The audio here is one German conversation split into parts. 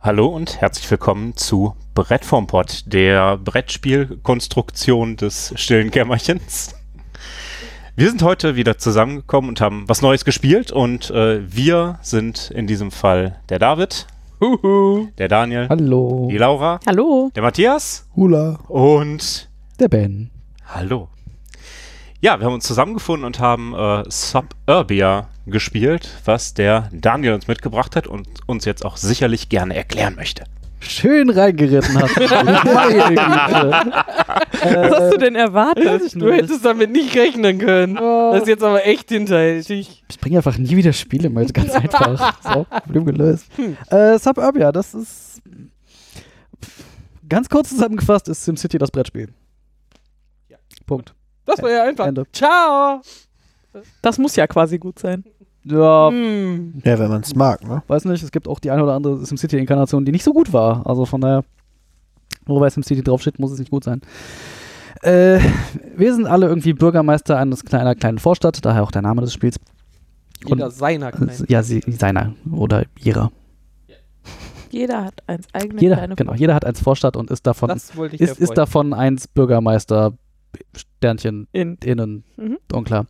Hallo und herzlich willkommen zu Brett vom Pott, der Brettspielkonstruktion des stillen Kämmerchens. Wir sind heute wieder zusammengekommen und haben was Neues gespielt und äh, wir sind in diesem Fall der David, Huhu. der Daniel, Hallo. die Laura, Hallo. der Matthias Hula. und Der Ben. Hallo. Ja, wir haben uns zusammengefunden und haben äh, Suburbia gespielt, was der Daniel uns mitgebracht hat und uns jetzt auch sicherlich gerne erklären möchte. Schön reingeritten hast du. Meine Güte. Was hast du denn erwartet? Du hättest damit nicht rechnen können. Das ist jetzt aber echt hinterhältig. Ich bringe einfach nie wieder Spiele mit, ganz einfach. So, Problem gelöst. Äh, Suburbia, das ist ganz kurz zusammengefasst, ist SimCity das Brettspiel. Punkt. Das war ja einfach. Ende. Ciao. Das muss ja quasi gut sein. Ja, Hm. Ja, wenn man es mag, ne? weiß nicht, es gibt auch die eine oder andere SimCity-Inkarnation, die nicht so gut war. Also von daher, nur weil SimCity draufsteht, muss es nicht gut sein. Äh, wir sind alle irgendwie Bürgermeister eines kle- einer kleinen Vorstadt, daher auch der Name des Spiels. Jeder seiner kleinen. Ja, sie, seiner oder ihrer. Jeder hat eins eigene Jeder, kleine genau, jeder hat eins Vorstadt und ist davon, ist, ist davon eins Bürgermeister, Sternchen, in. innen, Mhm. unklar.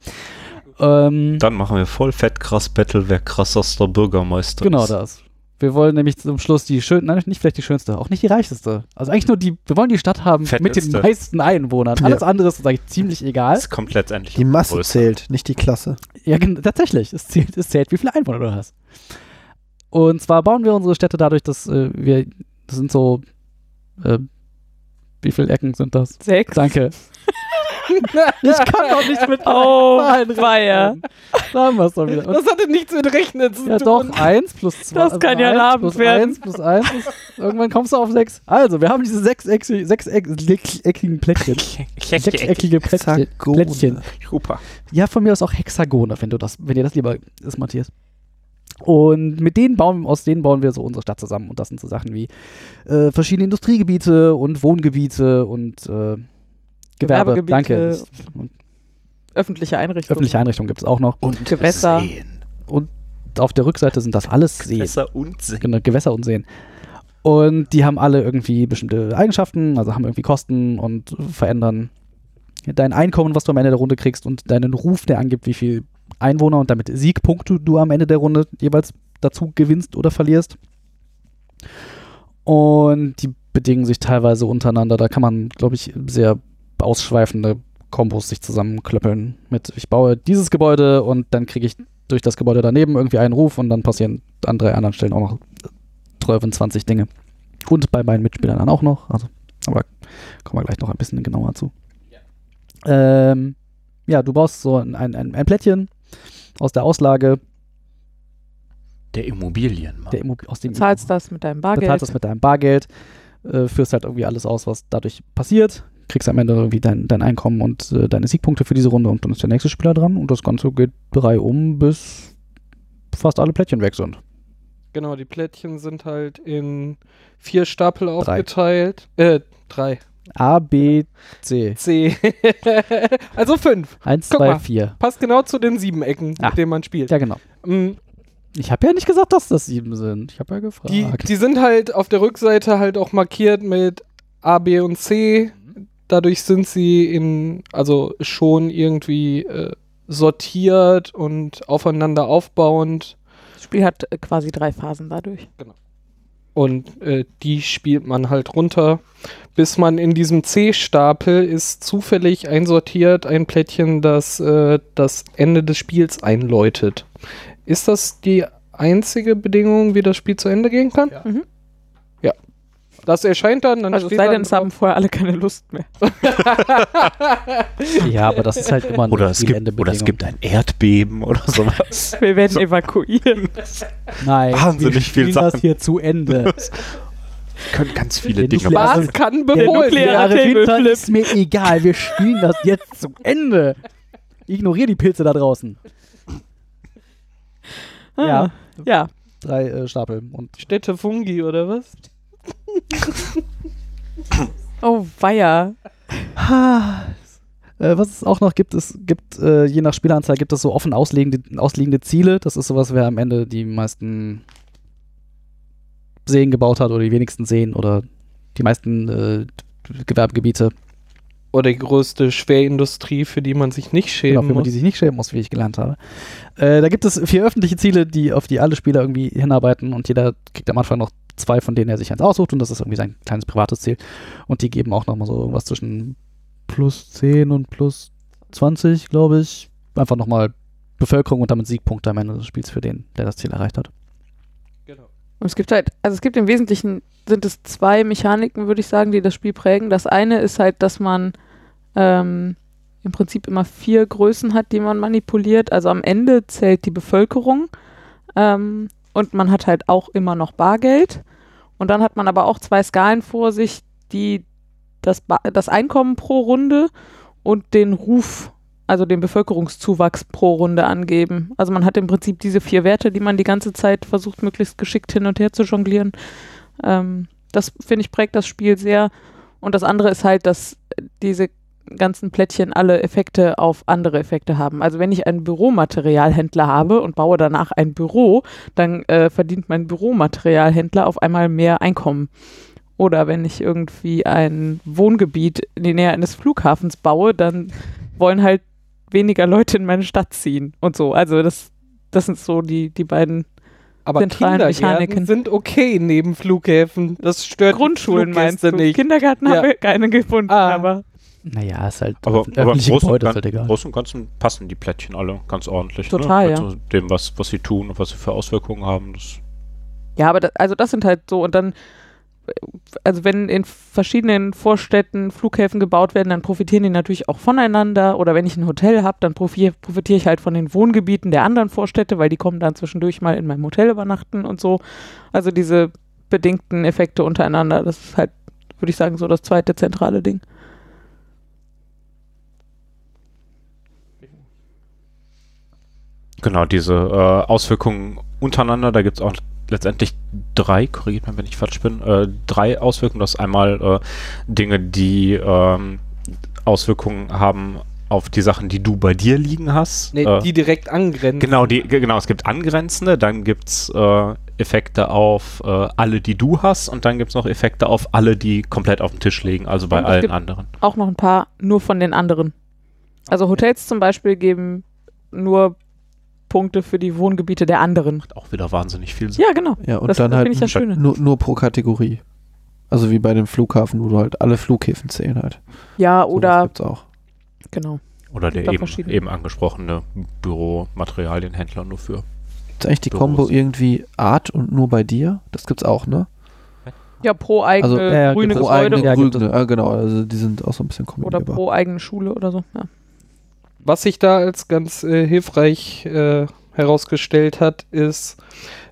Ähm, Dann machen wir voll fett krass Battle, wer krassester Bürgermeister genau ist. das. Wir wollen nämlich zum Schluss die schön, nein, nicht vielleicht die schönste, auch nicht die reichste. Also eigentlich nur die, wir wollen die Stadt haben mit den Fetteste. meisten Einwohnern. Ja. Alles andere ist eigentlich ziemlich egal. Das kommt letztendlich Die Masse Größe. zählt, nicht die Klasse. Ja, tatsächlich. Es zählt, es zählt, wie viele Einwohner du hast. Und zwar bauen wir unsere Städte dadurch, dass äh, wir, das sind so, äh, wie viele Ecken sind das? Sechs. Danke. ich kann doch nicht mit Oh, Zahlen rechnen. Da haben wir es doch wieder. Und, Das hatte nichts mit Rechnen zu ja tun. doch, 1 plus 2. Das kann ja ein Abend plus werden. 1 plus 1 plus, irgendwann kommst du auf 6. Also, wir haben diese sechseckigen sechs eckigen Plättchen. Sechseckige Plättchen. Hexagone. Plättchen. Super. Ja, von mir aus auch Hexagone, wenn du das, wenn dir das lieber ist, Matthias. Und mit denen bauen, aus denen bauen wir so unsere Stadt zusammen. Und das sind so Sachen wie äh, verschiedene Industriegebiete und Wohngebiete und äh, Gewerbe. Gewerbegebiete. Danke. Und Öffentliche Einrichtungen. öffentliche Einrichtungen gibt es auch noch. Und Gewässer. Seen. Und auf der Rückseite sind das alles Seen. Gewässer und Seen. Genau, Gewässer und Seen. Und die haben alle irgendwie bestimmte Eigenschaften, also haben irgendwie Kosten und verändern dein Einkommen, was du am Ende der Runde kriegst und deinen Ruf, der angibt, wie viel Einwohner und damit Siegpunkte du am Ende der Runde jeweils dazu gewinnst oder verlierst. Und die bedingen sich teilweise untereinander. Da kann man, glaube ich, sehr ausschweifende Kombos sich zusammenklöppeln mit, ich baue dieses Gebäude und dann kriege ich durch das Gebäude daneben irgendwie einen Ruf und dann passieren an drei anderen Stellen auch noch 12, 20 Dinge. Und bei meinen Mitspielern dann auch noch. Also, aber kommen wir gleich noch ein bisschen genauer zu. Ja, ähm, ja du baust so ein, ein, ein Plättchen aus der Auslage, Der Immobilienmarkt. der Immo aus dem Zahlst das mit deinem Bargeld. bezahlst das mit deinem Bargeld, äh, führst halt irgendwie alles aus, was dadurch passiert, kriegst am Ende irgendwie dein, dein Einkommen und äh, deine Siegpunkte für diese Runde und dann ist der nächste Spieler dran und das Ganze geht drei um, bis fast alle Plättchen weg sind. Genau, die Plättchen sind halt in vier Stapel aufgeteilt. Äh, drei. A, B, C. C. also fünf. Eins, Guck zwei, mal. vier. Passt genau zu den sieben Ecken, Ah. mit denen man spielt. Ja, genau. Mm, Ich habe ja nicht gesagt, dass das sieben sind. Ich habe ja gefragt. Die, die sind halt auf der Rückseite halt auch markiert mit A, B und C. Dadurch sind sie in, also schon irgendwie äh, sortiert und aufeinander aufbauend. Das Spiel hat äh, quasi drei Phasen dadurch. Und äh, die spielt man halt runter, bis man in diesem C-Stapel ist zufällig einsortiert ein Plättchen, das äh, das Ende des Spiels einläutet. Ist das die einzige Bedingung, wie das Spiel zu Ende gehen kann? Ja. Mhm. Ja. Das erscheint dann, dann Also sei denn, es haben vorher alle keine Lust mehr. ja, aber das ist halt immer eine Oder es, gibt, oder es gibt ein Erdbeben oder sowas. Wir werden evakuieren. Nein, wahnsinnig wir viel spielen das Sachen. hier zu Ende. können ganz viele Der Dinge machen. Was kann Der befohlen nukleare- werden? ist mir egal. Wir spielen das jetzt zu Ende. Ignoriere die Pilze da draußen. Ja, Ah, Ja. drei äh, Stapel. Und Städte Fungi oder was? Oh, weia. Äh, was es auch noch gibt, es gibt, äh, je nach Spielanzahl gibt es so offen ausliegende, ausliegende Ziele. Das ist sowas, wer am Ende die meisten Seen gebaut hat oder die wenigsten Seen oder die meisten äh, Gewerbegebiete, Oder die größte Schwerindustrie, für die man sich nicht schämen genau, für man muss. die sich nicht schämen muss, wie ich gelernt habe. Äh, da gibt es vier öffentliche Ziele, die, auf die alle Spieler irgendwie hinarbeiten und jeder kriegt am Anfang noch zwei, von denen er sich eins aussucht und das ist irgendwie sein kleines privates Ziel. Und die geben auch nochmal so irgendwas zwischen plus 10 und plus 20, glaube ich. Einfach nochmal Bevölkerung und damit Siegpunkte am Ende des Spiels für den, der das Ziel erreicht hat. Und es gibt halt, also es gibt im Wesentlichen, sind es zwei Mechaniken, würde ich sagen, die das Spiel prägen. Das eine ist halt, dass man ähm, im Prinzip immer vier Größen hat, die man manipuliert. Also am Ende zählt die Bevölkerung ähm, und man hat halt auch immer noch Bargeld. Und dann hat man aber auch zwei Skalen vor sich, die das, das Einkommen pro Runde und den Ruf, also den Bevölkerungszuwachs pro Runde angeben. Also man hat im Prinzip diese vier Werte, die man die ganze Zeit versucht, möglichst geschickt hin und her zu jonglieren. Ähm, das, finde ich, prägt das Spiel sehr. Und das andere ist halt, dass diese ganzen Plättchen alle Effekte auf andere Effekte haben. Also wenn ich einen Büromaterialhändler habe und baue danach ein Büro, dann äh, verdient mein Büromaterialhändler auf einmal mehr Einkommen. Oder wenn ich irgendwie ein Wohngebiet in die Nähe eines Flughafens baue, dann wollen halt weniger Leute in meine Stadt ziehen und so. Also das, das sind so die, die beiden Aber zentralen Mechaniken. sind okay neben Flughäfen. Das stört Grundschulen meinst du. Nicht. Kindergarten Ja. haben wir keine gefunden, Ah. aber Naja, ist halt Aber, aber im Großen, und Gebäude, halt egal. Großen und Ganzen passen die Plättchen alle ganz ordentlich. Total, ne? ja. Also dem, was, was sie tun und was sie für Auswirkungen haben. Das Ja, aber da, also das sind halt so und dann, also wenn in verschiedenen Vorstädten Flughäfen gebaut werden, dann profitieren die natürlich auch voneinander. Oder wenn ich ein Hotel habe, dann profi- profitiere ich halt von den Wohngebieten der anderen Vorstädte, weil die kommen dann zwischendurch mal in meinem Hotel übernachten und so. Also diese bedingten Effekte untereinander, das ist halt, würde ich sagen, so das zweite zentrale Ding. Genau, diese äh, Auswirkungen untereinander, da gibt es auch letztendlich drei, korrigiert mal, wenn ich falsch bin, äh, drei Auswirkungen. Das ist einmal äh, Dinge, die ähm, Auswirkungen haben auf die Sachen, die du bei dir liegen hast. Nee, äh, die direkt angrenzen. genau, die, ge- genau, es gibt angrenzende, dann gibt es äh, Effekte auf äh, alle, die du hast und dann gibt es noch Effekte auf alle, die komplett auf dem Tisch liegen, also bei Und es allen gibt- anderen. Auch noch ein paar nur von den anderen. Also Hotels zum Beispiel geben nur Punkte für die Wohngebiete der anderen. Auch wieder wahnsinnig viel Sinn. Ja, genau. Ja, und Das dann finde halt ich das Schöne. nur, nur pro Kategorie. Also wie bei dem Flughafen, wo du halt alle Flughäfen zählen halt. Ja, oder gibt's auch. genau. Oder der eben, eben angesprochene Büromaterialienhändler nur für. Ist eigentlich die Büros. Kombo irgendwie Art und nur bei dir? Das gibt's auch, ne? Ja, pro eigene Also, ja, grüne pro Gebäude eigene Ja, Grüne. Ah, genau, also die sind auch so ein bisschen oder kombinierbar. pro eigene Schule oder so. Ja. Was sich da als ganz äh, hilfreich äh, herausgestellt hat, ist,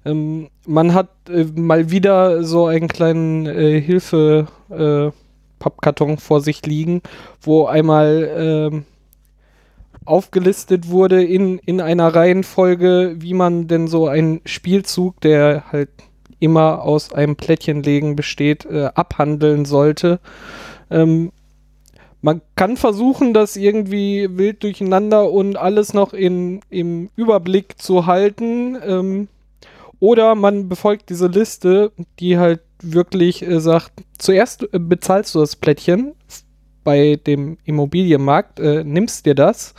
ähm, man hat äh, mal wieder so einen kleinen äh, Hilfe äh, Pappkarton vor sich liegen, wo einmal ähm, aufgelistet wurde in, in einer Reihenfolge, wie man denn so einen Spielzug, der halt immer aus einem Plättchenlegen besteht, äh, abhandeln sollte. Ähm, man kann versuchen, das irgendwie wild durcheinander und alles noch in, im Überblick zu halten. Ähm, oder man befolgt diese Liste, die halt wirklich äh, sagt, zuerst äh, bezahlst du das Plättchen bei dem Immobilienmarkt, äh, nimmst dir das,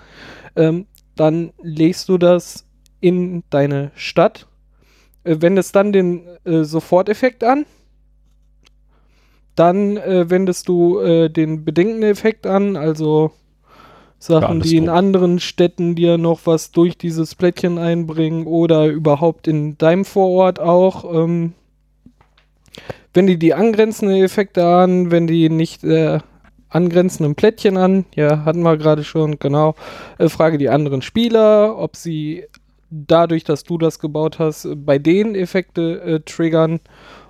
ähm, dann legst du das in deine Stadt, äh, wendest dann den äh, Soforteffekt an, dann äh, wendest du äh, den bedingten Effekt an, also Sachen, alles die in drum. anderen Städten dir noch was durch dieses Plättchen einbringen oder überhaupt in deinem Vorort auch. Ähm, wenn die die angrenzenden Effekte an, wenn die nicht äh, angrenzenden Plättchen an, ja, hatten wir gerade schon, genau. Äh, frage die anderen Spieler, ob sie dadurch, dass du das gebaut hast, bei denen Effekte äh, triggern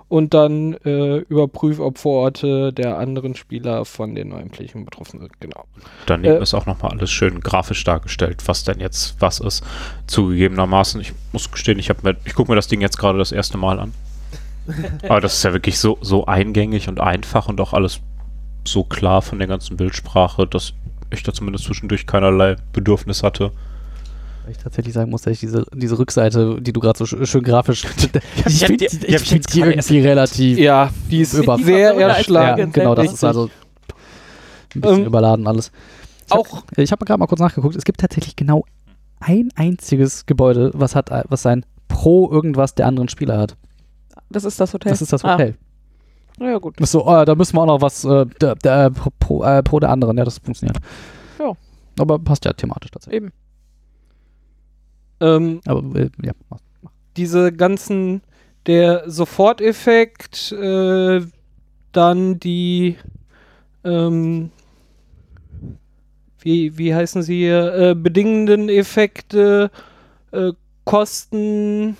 und dann äh, überprüf, ob Vororte der anderen Spieler von den neuen Plättchen betroffen sind. Genau. Daneben Äh, ist auch nochmal alles schön grafisch dargestellt, was denn jetzt was ist. Zugegebenermaßen, ich muss gestehen, ich, mir- ich gucke mir das Ding jetzt gerade das erste Mal an. Aber das ist ja wirklich so, so eingängig und einfach und auch alles so klar von der ganzen Bildsprache, dass ich da zumindest zwischendurch keinerlei Bedürfnis hatte, Weil ich tatsächlich sagen muss, dass ich diese, diese Rückseite, die du gerade so sch schön grafisch. ich hab finde die hab ich ich find die irgendwie relativ Ja, die ist Über- sehr als Ja, erschlagend. genau, das ist also ein bisschen Ähm, überladen alles. Ich hab- Auch Ich habe gerade mal kurz nachgeguckt. Es gibt tatsächlich genau ein einziges Gebäude, was hat, was sein Pro irgendwas der anderen Spieler hat. Das ist das Hotel. Das ist das Hotel. Ah, ja, gut. So, oh, da müssen wir auch noch was äh, der, der, pro, pro, äh, pro der anderen. Ja, das funktioniert. Ja. Aber passt ja thematisch tatsächlich. Eben. Ähm, Aber äh, ja. diese ganzen, der Soforteffekt, äh, dann die, ähm, wie, wie heißen sie hier, äh, bedingenden Effekte, äh, Kosten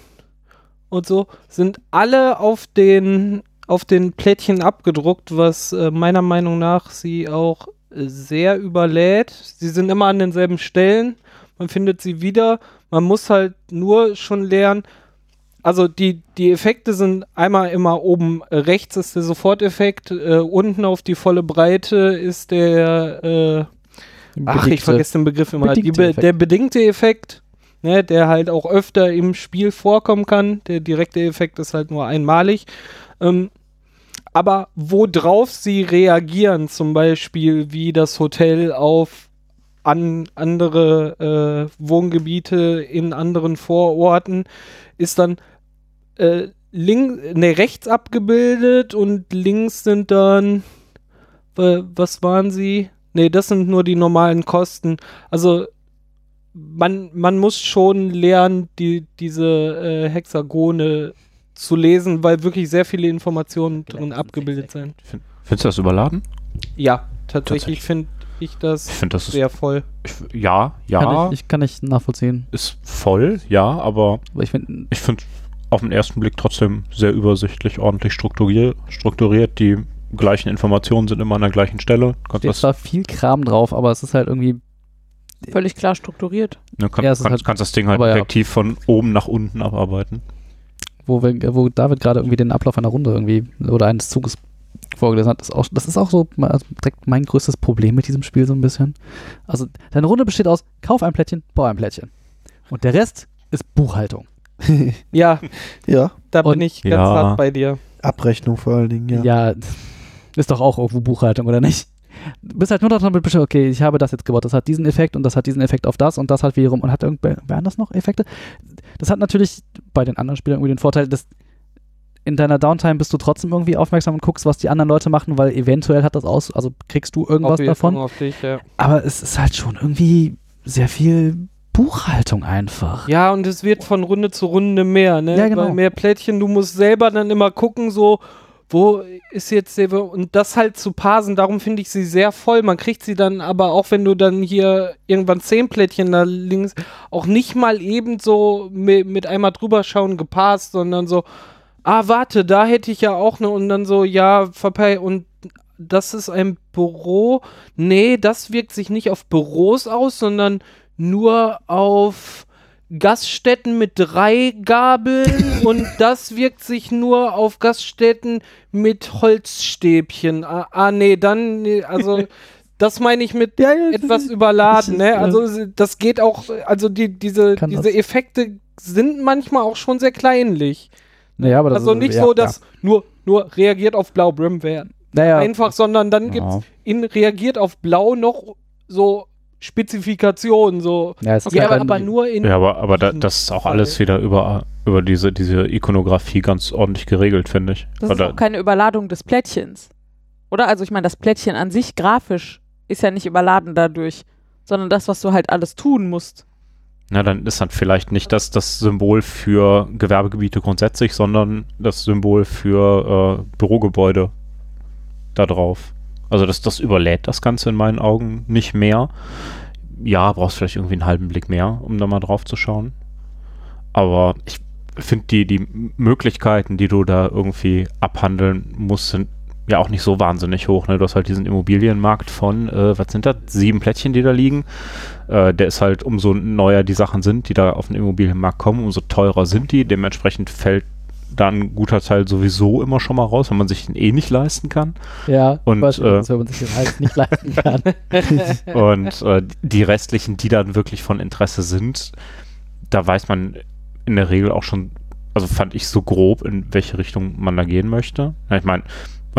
und so, sind alle auf den, auf den Plättchen abgedruckt, was äh, meiner Meinung nach sie auch äh, sehr überlädt. Sie sind immer an denselben Stellen, man findet sie wieder, man muss halt nur schon lernen, also die, die Effekte sind einmal immer oben rechts ist der Soforteffekt, äh, unten auf die volle Breite ist der, äh, ach, ich Bedingte- vergesse den Begriff immer, be Effekt. der bedingte Effekt, ne, der halt auch öfter im Spiel vorkommen kann. Der direkte Effekt ist halt nur einmalig. Ähm, aber worauf sie reagieren, zum Beispiel wie das Hotel auf an andere äh, Wohngebiete in anderen Vororten, ist dann äh, link, ne, rechts abgebildet und links sind dann, wa- was waren sie? Ne, das sind nur die normalen Kosten. Also man, man muss schon lernen, die, diese äh, Hexagone zu lesen, weil wirklich sehr viele Informationen drin abgebildet sind. Findest du das überladen? Ja, tatsächlich Tatsächlich. finde ich das Ich finde, das ist. sehr voll. Ich, ja, ja. Kann ich, ich kann nicht nachvollziehen. ist voll, ja, aber Aber ich finde, ich finde auf den ersten Blick trotzdem sehr übersichtlich, ordentlich strukturier strukturiert. Die gleichen Informationen sind immer an der gleichen Stelle. Kannst steht zwar viel Kram drauf, aber es ist halt irgendwie, Völlig klar strukturiert. ne, kann, Ja, es ist kannst, halt- kannst das Ding halt aber ja. effektiv von oben nach unten abarbeiten. wo, wir, wo David gerade irgendwie den Ablauf einer Runde irgendwie oder eines Zuges vorgelesen hat. Das ist auch, das ist auch so also direkt mein größtes Problem mit diesem Spiel so ein bisschen. Also deine Runde besteht aus Kauf ein Plättchen, bau ein Plättchen. Und der Rest ist Buchhaltung. Ja, ja, da Und- bin ich ganz Ja. hart bei dir. Abrechnung vor allen Dingen, ja. Ja. ist doch auch irgendwo Buchhaltung, oder nicht? Du bist halt nur daran beschäftigt, okay, ich habe das jetzt gebaut, das hat diesen Effekt und das hat diesen Effekt auf das und das hat wiederum und hat irgendwer wer anders noch Effekte? Das hat natürlich bei den anderen Spielern irgendwie den Vorteil, dass in deiner Downtime bist du trotzdem irgendwie aufmerksam und guckst, was die anderen Leute machen, weil eventuell hat das aus, also kriegst du irgendwas davon. Dich, ja. Aber es ist halt schon irgendwie sehr viel Buchhaltung einfach. ja, und es wird von Runde zu Runde mehr, ne? Ja, genau. Weil mehr Plättchen, du musst selber dann immer gucken, so, wo ist jetzt der, und das halt zu parsen, darum finde ich sie sehr voll. Man kriegt sie dann aber auch, wenn du dann hier irgendwann zehn Plättchen da links, auch nicht mal eben so mit, mit einmal drüber schauen geparst, sondern so, ah, warte, da hätte ich ja auch ne, und dann so, ja, verpei, und das ist ein Büro. Nee, das wirkt sich nicht auf Büros aus, sondern nur auf Gaststätten mit drei Gabeln und das wirkt sich nur auf Gaststätten mit Holzstäbchen. Ah, ah nee, dann, nee, also das meine ich mit Ja, ja, etwas das überladen, ist, ne? Also das geht auch, also die, diese, Kann diese das. Effekte sind manchmal auch schon sehr kleinlich. Naja, aber das Also ist, nicht ja, so, dass nur, nur reagiert auf Blau Brim wäre naja, einfach, sondern dann gibt's Ja. in reagiert auf Blau noch so Spezifikationen, so. Ja, es ist Okay, halt aber, aber nur in. Ja, aber, aber da, das ist auch Fall. alles wieder über, über diese, diese Ikonografie ganz ordentlich geregelt, finde ich. Das Weil ist da- auch keine Überladung des Plättchens. Oder? Also ich meine, das Plättchen an sich grafisch ist ja nicht überladen dadurch, sondern das, was du halt alles tun musst. Na, dann ist dann vielleicht nicht das, das Symbol für Gewerbegebiete grundsätzlich, sondern das Symbol für äh, Bürogebäude da drauf. Also das, das überlädt das Ganze in meinen Augen nicht mehr. Ja, brauchst vielleicht irgendwie einen halben Blick mehr, um da mal drauf zu schauen. Aber ich finde die, die Möglichkeiten, die du da irgendwie abhandeln musst, sind ja auch nicht so wahnsinnig hoch. Ne? Du hast halt diesen Immobilienmarkt von, äh, was sind das, sieben Plättchen, die da liegen. Äh, der ist halt, umso neuer die Sachen sind, die da auf den Immobilienmarkt kommen, umso teurer sind die. Dementsprechend fällt da ein guter Teil sowieso immer schon mal raus, wenn man sich den eh nicht leisten kann. Ja, Und, weiß äh, wenn man sich den halt nicht leisten kann. Und äh, die restlichen, die dann wirklich von Interesse sind, da weiß man in der Regel auch schon, also fand ich so grob, in welche Richtung man da gehen möchte. Ja, ich meine,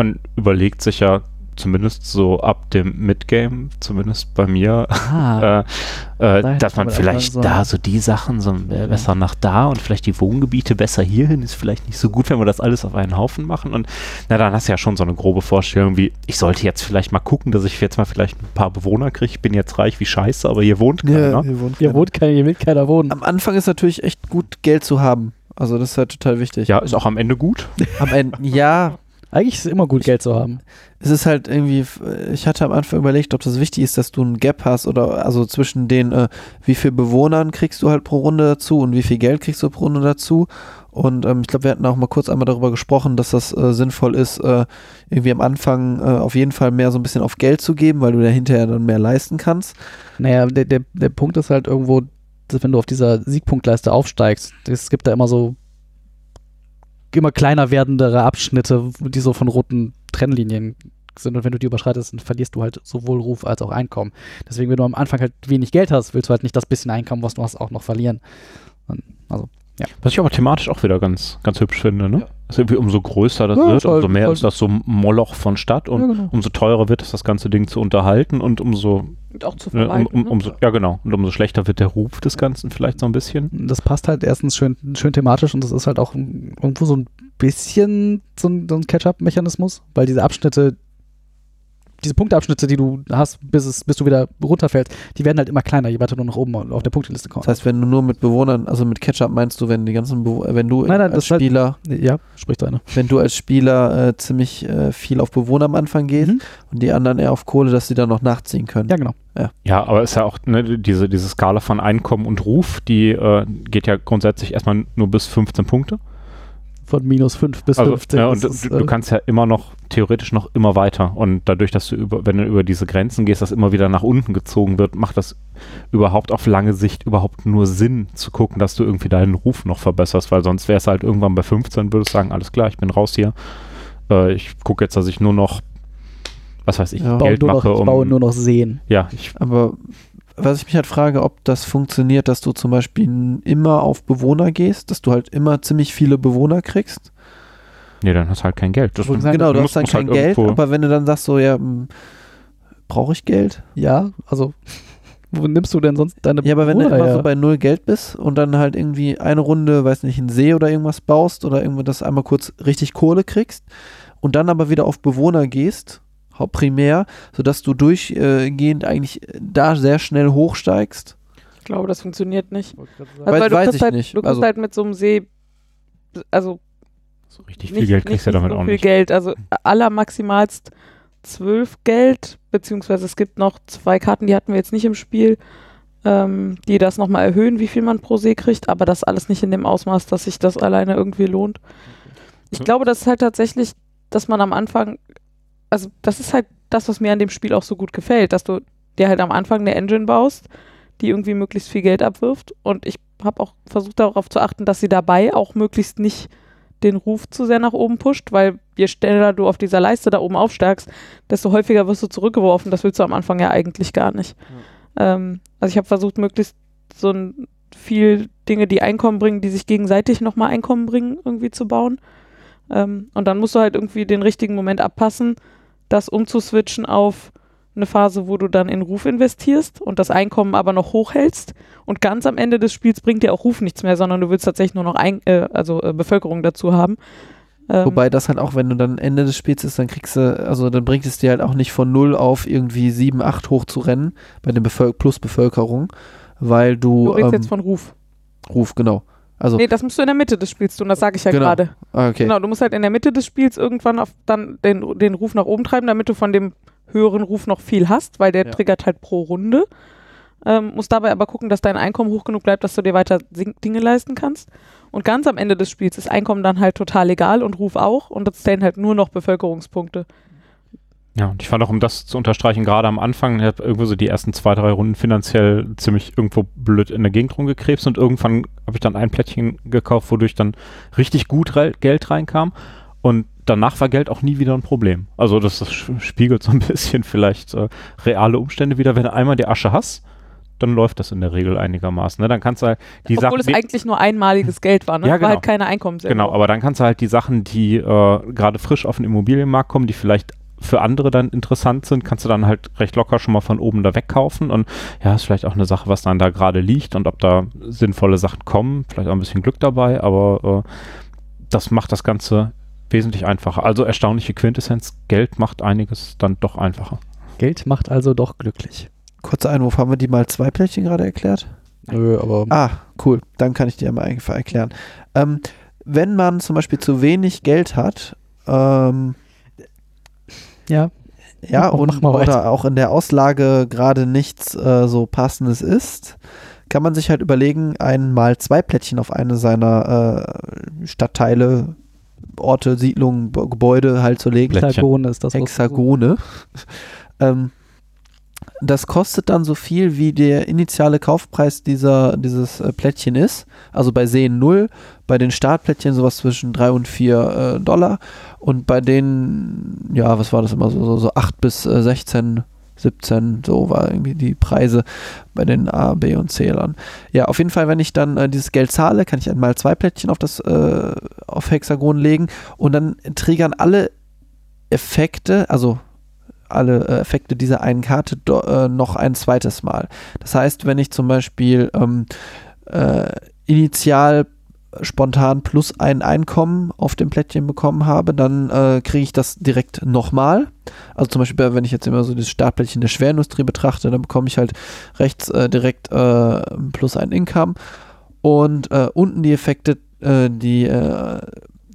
man überlegt sich ja zumindest so ab dem Midgame, zumindest bei mir, Ah, äh, äh, dass man vielleicht so- da so die Sachen so äh, besser nach da und vielleicht die Wohngebiete besser hierhin ist vielleicht nicht so gut, wenn wir das alles auf einen Haufen machen und na dann hast du ja schon so eine grobe Vorstellung wie, ich sollte jetzt vielleicht mal gucken, dass ich jetzt mal vielleicht ein paar Bewohner kriege, ich bin jetzt reich wie scheiße, aber hier wohnt keiner. hier wohnt hier keiner. wohnt keiner, hier will keiner wohnen. Am Anfang ist natürlich echt gut, Geld zu haben. Also das ist halt total wichtig. Ja, ist auch am Ende gut. Am Ende, ja, Eigentlich ist es immer gut, Geld zu haben. es ist halt irgendwie, ich hatte am Anfang überlegt, ob das wichtig ist, dass du ein Gap hast oder also zwischen den, äh, wie viel Bewohnern kriegst du halt pro Runde dazu und wie viel Geld kriegst du pro Runde dazu. Und ähm, ich glaube, wir hatten auch mal kurz einmal darüber gesprochen, dass das äh, sinnvoll ist, äh, irgendwie am Anfang äh, auf jeden Fall mehr so ein bisschen auf Geld zu geben, weil du da hinterher dann mehr leisten kannst. Naja, der, der, der Punkt ist halt irgendwo, dass wenn du auf dieser Siegpunktleiste aufsteigst, es gibt da immer so immer kleiner werdendere Abschnitte, die so von roten Trennlinien sind und wenn du die überschreitest, dann verlierst du halt sowohl Ruf als auch Einkommen. Deswegen, wenn du am Anfang halt wenig Geld hast, willst du halt nicht das bisschen Einkommen, was du hast, auch noch verlieren. Und, also, Was ich aber thematisch auch wieder ganz, ganz hübsch finde, ne? Ja. Also irgendwie umso größer das Ja, wird, voll- umso mehr voll- ist das so ein Moloch von Stadt und Ja, genau. umso teurer wird es, das ganze Ding zu unterhalten und umso, Und auch zu ne, um, um, ne? umso ja genau, und umso schlechter wird der Ruf des Ganzen vielleicht so ein bisschen. das passt halt erstens schön, schön thematisch und das ist halt auch irgendwo so ein bisschen so ein, so ein Catch-up-Mechanismus, weil diese Abschnitte, diese Punkteabschnitte, die du hast, bis, es, bis du wieder runterfällst, die werden halt immer kleiner, je weiter du nach oben auf der Punkteliste kommst. Das heißt, wenn du nur mit Bewohnern, also mit Ketchup meinst du, wenn die ganzen, Bewo wenn du Nein, nein, als halt- Spieler, ja, sprich deine. wenn du als Spieler äh, ziemlich äh, viel auf Bewohner am Anfang gehst Mhm. und die anderen eher auf Kohle, dass sie dann noch nachziehen können. Ja, genau. Ja, aber ist ja auch ne, diese, diese Skala von Einkommen und Ruf, die äh, geht ja grundsätzlich erstmal nur bis 15 Punkte. Von minus 5 bis Also, 15. ja, und das du, ist, du äh, kannst ja immer noch, theoretisch noch immer weiter. Und dadurch, dass du über, wenn du über diese Grenzen gehst, das immer wieder nach unten gezogen wird, macht das überhaupt auf lange Sicht überhaupt nur Sinn zu gucken, dass du irgendwie deinen Ruf noch verbesserst, weil sonst wäre es halt irgendwann bei 15, würdest du sagen, alles klar, ich bin raus hier. Äh, ich gucke jetzt, dass ich nur noch, was weiß ich, Ja. baue Geld nur noch, mache, ich um. baue nur noch Seen. ja, ich, Aber was ich mich halt frage, ob das funktioniert, dass du zum Beispiel immer auf Bewohner gehst, dass du halt immer ziemlich viele Bewohner kriegst. nee, dann hast du halt kein Geld. Das, genau, du musst- hast dann kein halt Geld, irgendwo- aber wenn du dann sagst so, ja, brauche ich Geld? Ja, also, wo nimmst du denn sonst deine Ja, aber wenn du Bewohner immer her? so bei null Geld bist und dann halt irgendwie eine Runde, weiß nicht, einen See oder irgendwas baust oder irgendwo das einmal kurz richtig Kohle kriegst und dann aber wieder auf Bewohner gehst, primär, sodass du durchgehend eigentlich da sehr schnell hochsteigst. Ich glaube, das funktioniert nicht. Weiß- Also, weil du weiß kriegst ich halt, nicht. Du kriegst Also- halt mit so einem See, also so richtig viel Geld kriegst du nicht damit so auch viel nicht. Geld. Also aller maximalst zwölf Geld, beziehungsweise es gibt noch zwei Karten, die hatten wir jetzt nicht im Spiel, ähm, die das nochmal erhöhen, wie viel man pro See kriegt, aber das alles nicht in dem Ausmaß, dass sich das alleine irgendwie lohnt. Ich glaube, das ist halt tatsächlich, dass man am Anfang, also das ist halt das, was mir an dem Spiel auch so gut gefällt, dass du dir halt am Anfang eine Engine baust, die irgendwie möglichst viel Geld abwirft und ich habe auch versucht darauf zu achten, dass sie dabei auch möglichst nicht den Ruf zu sehr nach oben pusht, weil je schneller du auf dieser Leiste da oben aufsteigst, desto häufiger wirst du zurückgeworfen. Das willst du am Anfang ja eigentlich gar nicht. Ähm, also ich habe versucht, möglichst so ein, viel Dinge, die Einkommen bringen, die sich gegenseitig nochmal Einkommen bringen, irgendwie zu bauen. Ähm, und dann musst du halt irgendwie den richtigen Moment abpassen, das umzuswitchen auf eine Phase, wo du dann in Ruf investierst und das Einkommen aber noch hochhältst. Und ganz am Ende des Spiels bringt dir auch Ruf nichts mehr, sondern du willst tatsächlich nur noch ein, äh, also äh, Bevölkerung dazu haben. Ähm, Wobei das halt auch, wenn du dann Ende des Spiels ist, dann kriegst du, also dann bringt es dir halt auch nicht von 0 auf irgendwie 7, 8 hoch zu rennen bei der Bevöl plus Bevölkerung, weil du, du redest ähm, jetzt von Ruf. Ruf, genau. Also, Nee, das musst du in der Mitte des Spiels tun, das sage ich ja Genau. gerade. ah, okay. Genau, du musst halt in der Mitte des Spiels irgendwann auf dann den, den Ruf nach oben treiben, damit du von dem höheren Ruf noch viel hast, weil der Ja. triggert halt pro Runde. Ähm, musst dabei aber gucken, dass dein Einkommen hoch genug bleibt, dass du dir weiter Dinge leisten kannst. Und ganz am Ende des Spiels ist Einkommen dann halt total egal und Ruf auch und das zählen halt nur noch Bevölkerungspunkte. Ja, und ich fand auch, um das zu unterstreichen, gerade am Anfang, ich habe irgendwo so die ersten zwei, drei Runden finanziell ziemlich irgendwo blöd in der Gegend rumgekrebst und irgendwann habe ich dann ein Plättchen gekauft, wodurch dann richtig gut re Geld reinkam und danach war Geld auch nie wieder ein Problem. Also das, das spiegelt so ein bisschen vielleicht äh, reale Umstände wieder. Wenn du einmal die Asche hast, dann läuft das in der Regel einigermaßen. Ne? Dann kannst du halt die Obwohl Sachen, es eigentlich nur einmaliges Geld war, ne? Ja, War genau. halt keine Einkommenserhöhung. Genau, aber dann kannst du halt die Sachen, die äh, gerade frisch auf den Immobilienmarkt kommen, die vielleicht für andere dann interessant sind, kannst du dann halt recht locker schon mal von oben da wegkaufen und ja, ist vielleicht auch eine Sache, was dann da gerade liegt und ob da sinnvolle Sachen kommen, vielleicht auch ein bisschen Glück dabei, aber äh, das macht das Ganze wesentlich einfacher. Also erstaunliche Quintessenz, Geld macht einiges dann doch einfacher. Geld macht also doch glücklich. Kurzer Einwurf, haben wir die mal zwei Plättchen gerade erklärt? Nö, aber Ah, cool. Dann kann ich dir mal einfach erklären. Ähm, wenn man zum Beispiel zu wenig Geld hat, ähm, ja. ja, und oder auch in der Auslage gerade nichts äh, so passendes ist, kann man sich halt überlegen, ein mal zwei Plättchen auf eine seiner äh, Stadtteile, Orte, Siedlungen, Gebäude halt zu legen. Plättchen. Hexagone ist das. Hexagone. ähm, das kostet dann so viel, wie der initiale Kaufpreis dieser, dieses äh, Plättchen ist. Also bei Seen 0, bei den Startplättchen sowas zwischen 3 und 4 äh, Dollar. Und bei den, ja, was war das immer so, so, so 8 bis äh, 16, 17, so war irgendwie die Preise bei den A, B und C-Lern. Ja, auf jeden Fall, wenn ich dann äh, dieses Geld zahle, kann ich einmal zwei Plättchen auf das äh, auf Hexagon legen und dann triggern alle Effekte, also alle äh, Effekte dieser einen Karte do, äh, noch ein zweites Mal. Das heißt, wenn ich zum Beispiel ähm, äh, initial spontan plus ein Einkommen auf dem Plättchen bekommen habe, dann äh, kriege ich das direkt nochmal. Also zum Beispiel, wenn ich jetzt immer so das Startplättchen der Schwerindustrie betrachte, dann bekomme ich halt rechts äh, direkt äh, plus ein Income und äh, unten die Effekte, äh, die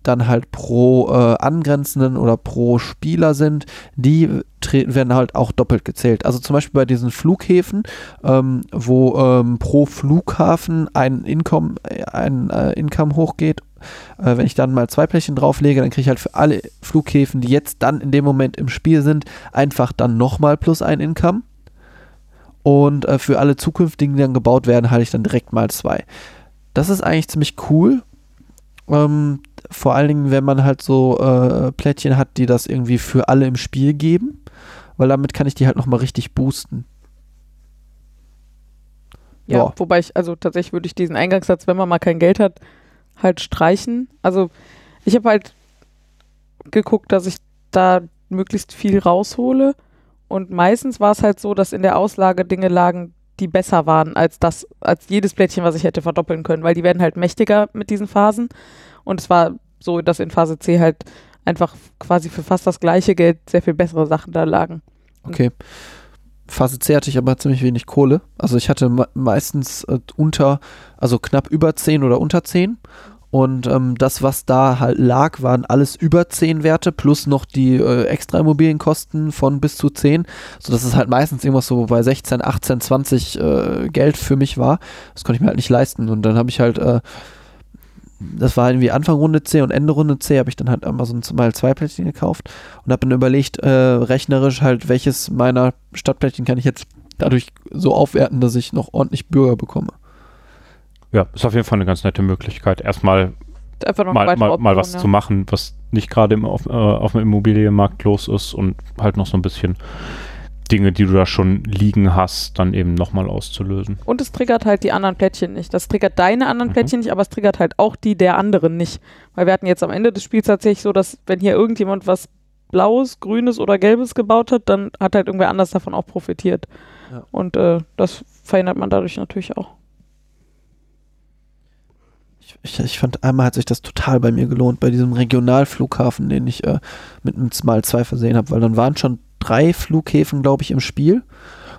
dann halt pro äh, angrenzenden oder pro Spieler sind, die werden halt auch doppelt gezählt. Also zum Beispiel bei diesen Flughäfen, ähm, wo ähm, pro Flughafen ein Income, äh, ein äh, Income hochgeht. Äh, wenn ich dann mal zwei Plättchen drauflege, dann kriege ich halt für alle Flughäfen, die jetzt dann in dem Moment im Spiel sind, einfach dann nochmal plus ein Income. Und äh, für alle zukünftigen, die dann gebaut werden, halte ich dann direkt mal zwei. Das ist eigentlich ziemlich cool. Ähm, vor allen Dingen, wenn man halt so äh, Plättchen hat, die das irgendwie für alle im Spiel geben, weil damit kann ich die halt nochmal richtig boosten. Ja, Ja. wobei ich, also tatsächlich würde ich diesen Eingangssatz, wenn man mal kein Geld hat, halt streichen. Also ich habe halt geguckt, dass ich da möglichst viel raushole. Und meistens war es halt so, dass in der Auslage Dinge lagen, die besser waren als das, als jedes Plättchen, was ich hätte verdoppeln können, weil die werden halt mächtiger mit diesen Phasen. Und es war so, dass in Phase C halt einfach quasi für fast das gleiche Geld sehr viel bessere Sachen da lagen. Okay. Phase C hatte ich aber ziemlich wenig Kohle. Also ich hatte me meistens äh, unter, also knapp über 10 oder unter 10. Und ähm, das, was da halt lag, waren alles über 10 Werte plus noch die äh, extra Immobilienkosten von bis zu 10. Sodass es halt meistens irgendwas so bei 16, 18, 20 äh, Geld für mich war. Das konnte ich mir halt nicht leisten. Und dann habe ich halt, äh, das war irgendwie Anfang Runde C und Ende Runde C, habe ich dann halt Amazon mal zwei Plättchen gekauft und habe dann überlegt, äh, rechnerisch halt, welches meiner Stadtplättchen kann ich jetzt dadurch so aufwerten, dass ich noch ordentlich Bürger bekomme. Ja, ist auf jeden Fall eine ganz nette Möglichkeit, erstmal mal, mal, mal Optionen, was ja. zu machen, was nicht gerade im, auf, äh, auf dem Immobilienmarkt los ist und halt noch so ein bisschen Dinge, die du da schon liegen hast, dann eben nochmal auszulösen. Und es triggert halt die anderen Plättchen nicht. Das triggert deine anderen Mhm. Plättchen nicht, aber es triggert halt auch die der anderen nicht. Weil wir hatten jetzt am Ende des Spiels tatsächlich so, dass wenn hier irgendjemand was Blaues, Grünes oder Gelbes gebaut hat, dann hat halt irgendwer anders davon auch profitiert. Ja. Und äh, das verhindert man dadurch natürlich auch. Ich, ich, fand, einmal hat sich das total bei mir gelohnt, bei diesem Regionalflughafen, den ich äh, mit einem Mal 2 versehen habe, weil dann waren schon drei Flughäfen, glaube ich, im Spiel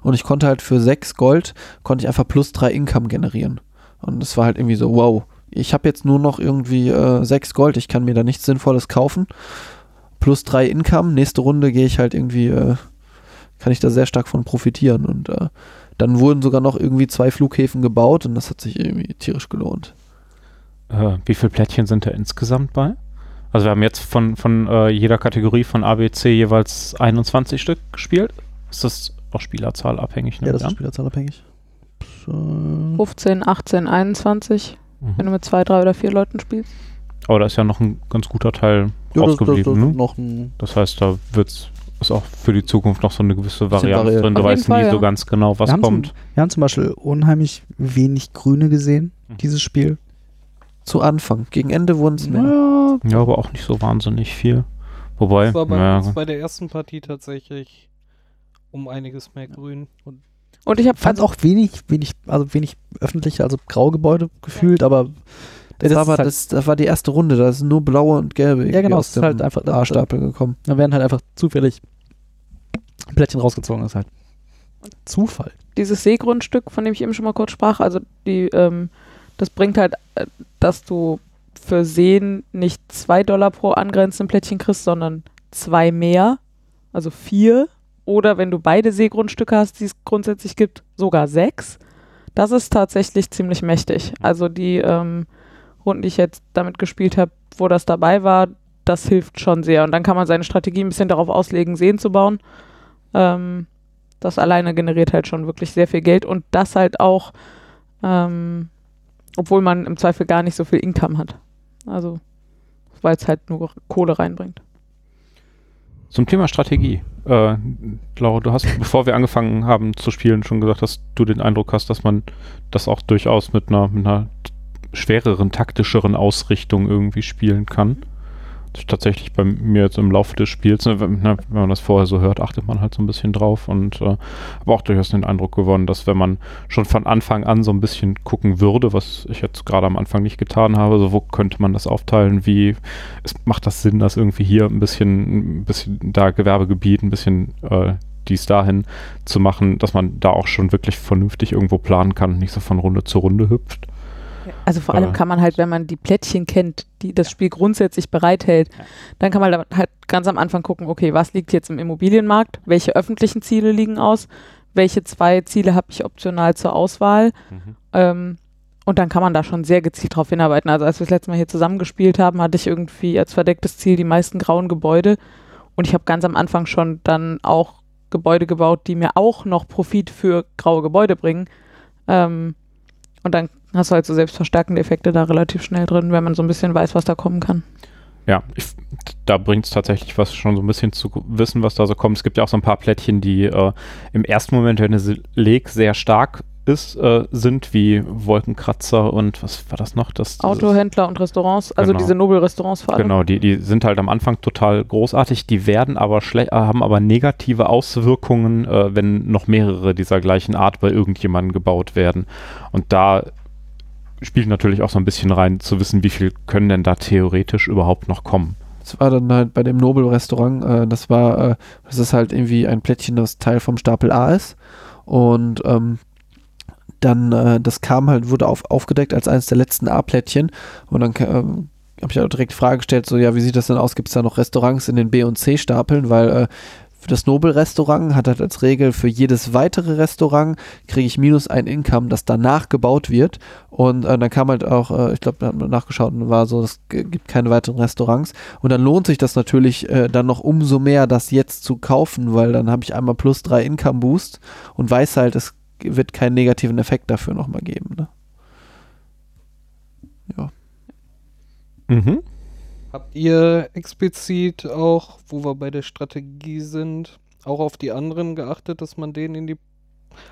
und ich konnte halt für sechs Gold, konnte ich einfach plus drei Income generieren. Und das war halt irgendwie so, wow, ich habe jetzt nur noch irgendwie äh, sechs Gold, ich kann mir da nichts Sinnvolles kaufen. Plus drei Income, nächste Runde gehe ich halt irgendwie, äh, kann ich da sehr stark von profitieren. Und äh, dann wurden sogar noch irgendwie zwei Flughäfen gebaut und das hat sich irgendwie tierisch gelohnt. Äh, wie viele Plättchen sind da insgesamt bei? Also wir haben jetzt von, von äh, jeder Kategorie von ABC jeweils 21 Stück gespielt. Ist das auch Spielerzahl abhängig? Ja, das ist ja? spielerzahlabhängig. So. 15, 18, 21, wenn Mhm. du mit zwei, drei oder vier Leuten spielst. Aber da ist ja noch ein ganz guter Teil Ja, das, das, das, ausgeblieben. ne? noch ein Das heißt, da wird's ist auch für die Zukunft noch so eine gewisse Varianz variiert. drin. Du weißt nie Fall, so ja. ganz genau, was wir kommt. Zum, wir haben zum Beispiel unheimlich wenig Grüne gesehen, Mhm. dieses Spiel. Zu Anfang. Gegen Ende wurden es mehr. Ja, Ja, aber auch nicht so wahnsinnig viel. Wobei, Das war bei ja, uns bei der ersten Partie tatsächlich um einiges mehr grün. Und Und ich habe fand auch wenig, wenig, also wenig öffentliche, also graue Gebäude gefühlt, aber Das, das war halt- das, das war die erste Runde, da sind nur blaue und gelbe Ja, genau, aus es ist halt einfach- A-Stapel gekommen. da werden halt einfach zufällig Plättchen rausgezogen. Das ist halt Zufall. dieses Seegrundstück, von dem ich eben schon mal kurz sprach, also die, ähm, das bringt halt, äh, dass du für Seen nicht zwei Dollar pro angrenzenden Plättchen kriegst, sondern zwei mehr, also vier. Oder wenn du beide Seegrundstücke hast, die es grundsätzlich gibt, sogar sechs. Das ist tatsächlich ziemlich mächtig. Also die ähm, Runden, die ich jetzt damit gespielt habe, wo das dabei war, das hilft schon sehr. Und dann kann man seine Strategie ein bisschen darauf auslegen, Seen zu bauen. Ähm, das alleine generiert halt schon wirklich sehr viel Geld und das halt auch, ähm, obwohl man im Zweifel gar nicht so viel Income hat. Also, weil es halt nur Kohle reinbringt. Zum Thema Strategie. Äh, Laura, du hast, bevor wir angefangen haben zu spielen, schon gesagt, dass du den Eindruck hast, dass man das auch durchaus mit einer, mit einer schwereren, taktischeren Ausrichtung irgendwie spielen kann. Tatsächlich bei mir jetzt im Laufe des Spiels, ne, wenn, ne, wenn man das vorher so hört, achtet man halt so ein bisschen drauf und äh, habe auch durchaus den Eindruck gewonnen, dass wenn man schon von Anfang an so ein bisschen gucken würde, was ich jetzt gerade am Anfang nicht getan habe, so wo könnte man das aufteilen, wie es macht das Sinn, dass irgendwie hier ein bisschen, ein bisschen da Gewerbegebiet, ein bisschen äh, dies dahin zu machen, dass man da auch schon wirklich vernünftig irgendwo planen kann und nicht so von Runde zu Runde hüpft. Also vor allem kann man halt, wenn man die Plättchen kennt, die das Spiel grundsätzlich bereithält, dann kann man halt ganz am Anfang gucken, okay, was liegt jetzt im Immobilienmarkt, welche öffentlichen Ziele liegen aus, welche zwei Ziele habe ich optional zur Auswahl? Ähm, und dann kann man da schon sehr gezielt drauf hinarbeiten. Also als wir das letzte Mal hier zusammengespielt haben, hatte ich irgendwie als verdecktes Ziel die meisten grauen Gebäude. Und ich habe ganz am Anfang schon dann auch Gebäude gebaut, die mir auch noch Profit für graue Gebäude bringen. Ähm, und dann hast du halt so selbstverstärkende Effekte da relativ schnell drin, wenn man so ein bisschen weiß, was da kommen kann. Ja, ich, da bringt es tatsächlich was schon so ein bisschen zu wissen, was da so kommt. Es gibt ja auch so ein paar Plättchen, die äh, im ersten Moment, wenn du leg sehr stark ist, äh, sind, wie Wolkenkratzer und was war das noch? Das, Autohändler und Restaurants, also Genau. diese Nobelrestaurants vor allem. Genau, die, die sind halt am Anfang total großartig, die werden aber schlecht, äh, haben aber negative Auswirkungen, äh, wenn noch mehrere dieser gleichen Art bei irgendjemandem gebaut werden. Und da spielt natürlich auch so ein bisschen rein, zu wissen, wie viel können denn da theoretisch überhaupt noch kommen. Das war dann halt bei dem Nobel-Restaurant, äh, das war, äh, das ist halt irgendwie ein Plättchen, das Teil vom Stapel A ist. Und ähm, dann, äh, das kam halt, wurde auf, aufgedeckt als eines der letzten A-Plättchen. Und dann ähm, habe ich auch direkt die Frage gestellt, so, ja, wie sieht das denn aus? Gibt es da noch Restaurants in den B- und C-Stapeln? Weil äh, für das Nobel-Restaurant hat halt als Regel für jedes weitere Restaurant kriege ich minus ein Income, das danach gebaut wird. Und äh, dann kam halt auch, äh, ich glaube, da hat man nachgeschaut und war so, es gibt keine weiteren Restaurants. Und dann lohnt sich das natürlich äh, dann noch umso mehr, das jetzt zu kaufen, weil dann habe ich einmal plus drei Income Boost und weiß halt, es wird keinen negativen Effekt dafür nochmal geben. Ne? Ja. Mhm. Habt ihr explizit auch, wo wir bei der Strategie sind, auch auf die anderen geachtet, dass man denen in die.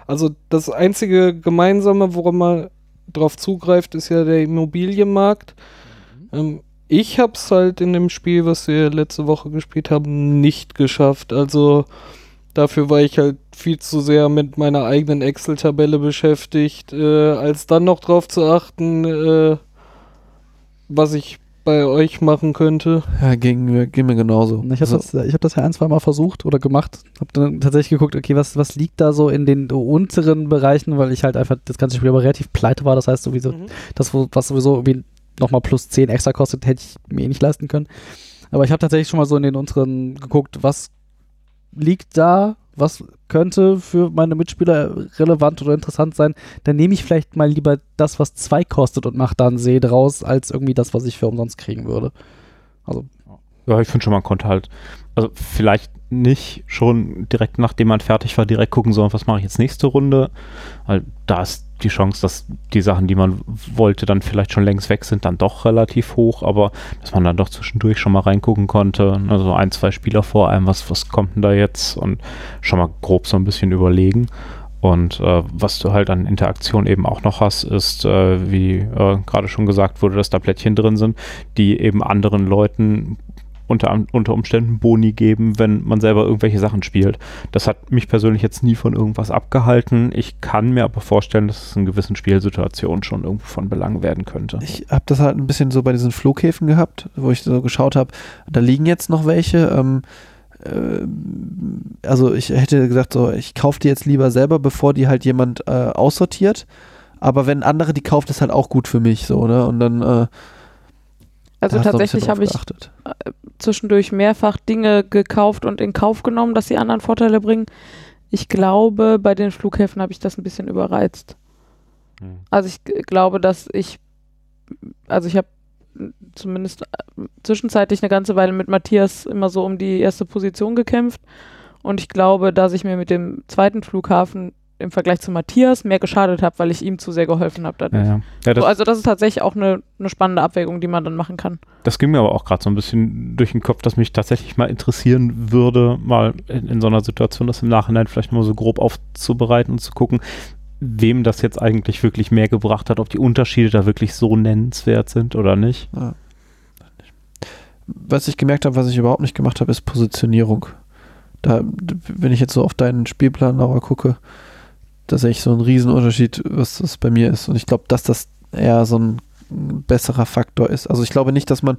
Also das einzige Gemeinsame, woran man drauf zugreift, ist ja der Immobilienmarkt. Ähm, ich hab's halt in dem Spiel, was wir letzte Woche gespielt haben, nicht geschafft. Also dafür war ich halt viel zu sehr mit meiner eigenen Excel-Tabelle beschäftigt, äh, als dann noch drauf zu achten, äh, was ich bei euch machen könnte. Ja, ging, mir- ging mir genauso. Ich habe Also, das, ich hab das ja ein, zwei Mal versucht oder gemacht. Habe dann tatsächlich geguckt, okay, was, was liegt da so in den unteren Bereichen, weil ich halt einfach das ganze Spiel aber relativ pleite war. Das heißt, sowieso, Mhm. das, was sowieso irgendwie nochmal plus 10 extra kostet, hätte ich mir eh nicht leisten können. Aber ich habe tatsächlich schon mal so in den unteren geguckt, was liegt da, was könnte für meine Mitspieler relevant oder interessant sein. Dann nehme ich vielleicht mal lieber das, was zwei kostet und mache dann See draus, als irgendwie das, was ich für umsonst kriegen würde. Also Ja, ich finde schon, man konnte halt, also vielleicht nicht schon direkt nachdem man fertig war, direkt gucken, sondern was mache ich jetzt nächste Runde? Weil da ist die Chance, dass die Sachen, die man wollte, dann vielleicht schon längst weg sind, dann doch relativ hoch, aber dass man dann doch zwischendurch schon mal reingucken konnte, also ein, zwei Spieler vor einem, was, was kommt denn da jetzt und schon mal grob so ein bisschen überlegen. Und äh, was du halt an Interaktion eben auch noch hast, ist, äh, wie äh, gerade schon gesagt wurde, dass da Plättchen drin sind, die eben anderen Leuten unter, unter Umständen Boni geben, wenn man selber irgendwelche Sachen spielt. Das hat mich persönlich jetzt nie von irgendwas abgehalten. Ich kann mir aber vorstellen, dass es in gewissen Spielsituationen schon irgendwo von Belang werden könnte. Ich habe das halt ein bisschen so bei diesen Flughäfen gehabt, wo ich so geschaut habe, da liegen jetzt noch welche. Ähm, äh, also ich hätte gesagt, so, ich kaufe die jetzt lieber selber, bevor die halt jemand äh, aussortiert. Aber wenn andere die kauft, ist halt auch gut für mich, so, ne? Und dann, äh, Also tatsächlich habe ich geachtet. zwischendurch mehrfach Dinge gekauft und in Kauf genommen, dass sie anderen Vorteile bringen. Ich glaube, bei den Flughäfen habe ich das ein bisschen überreizt. Hm. Also ich glaube, dass ich, also ich habe zumindest äh, zwischenzeitlich eine ganze Weile mit Matthias immer so um die erste Position gekämpft. Und ich glaube, dass ich mir mit dem zweiten Flughafen im Vergleich zu Matthias mehr geschadet habe, weil ich ihm zu sehr geholfen habe Ja, dadurch. ja. ja das, so, also das ist tatsächlich auch eine, eine spannende Abwägung, die man dann machen kann. das ging mir aber auch gerade so ein bisschen durch den Kopf, dass mich tatsächlich mal interessieren würde, mal in, in so einer Situation das im Nachhinein vielleicht mal so grob aufzubereiten und zu gucken, wem das jetzt eigentlich wirklich mehr gebracht hat, ob die Unterschiede da wirklich so nennenswert sind oder nicht. Was ich gemerkt habe, was ich überhaupt nicht gemacht habe, ist Positionierung. Da, wenn ich jetzt so auf deinen Spielplan Laura gucke, da sehe ich so einen Riesenunterschied, was das bei mir ist. Und ich glaube, dass das eher so ein besserer Faktor ist. Also ich glaube nicht, dass man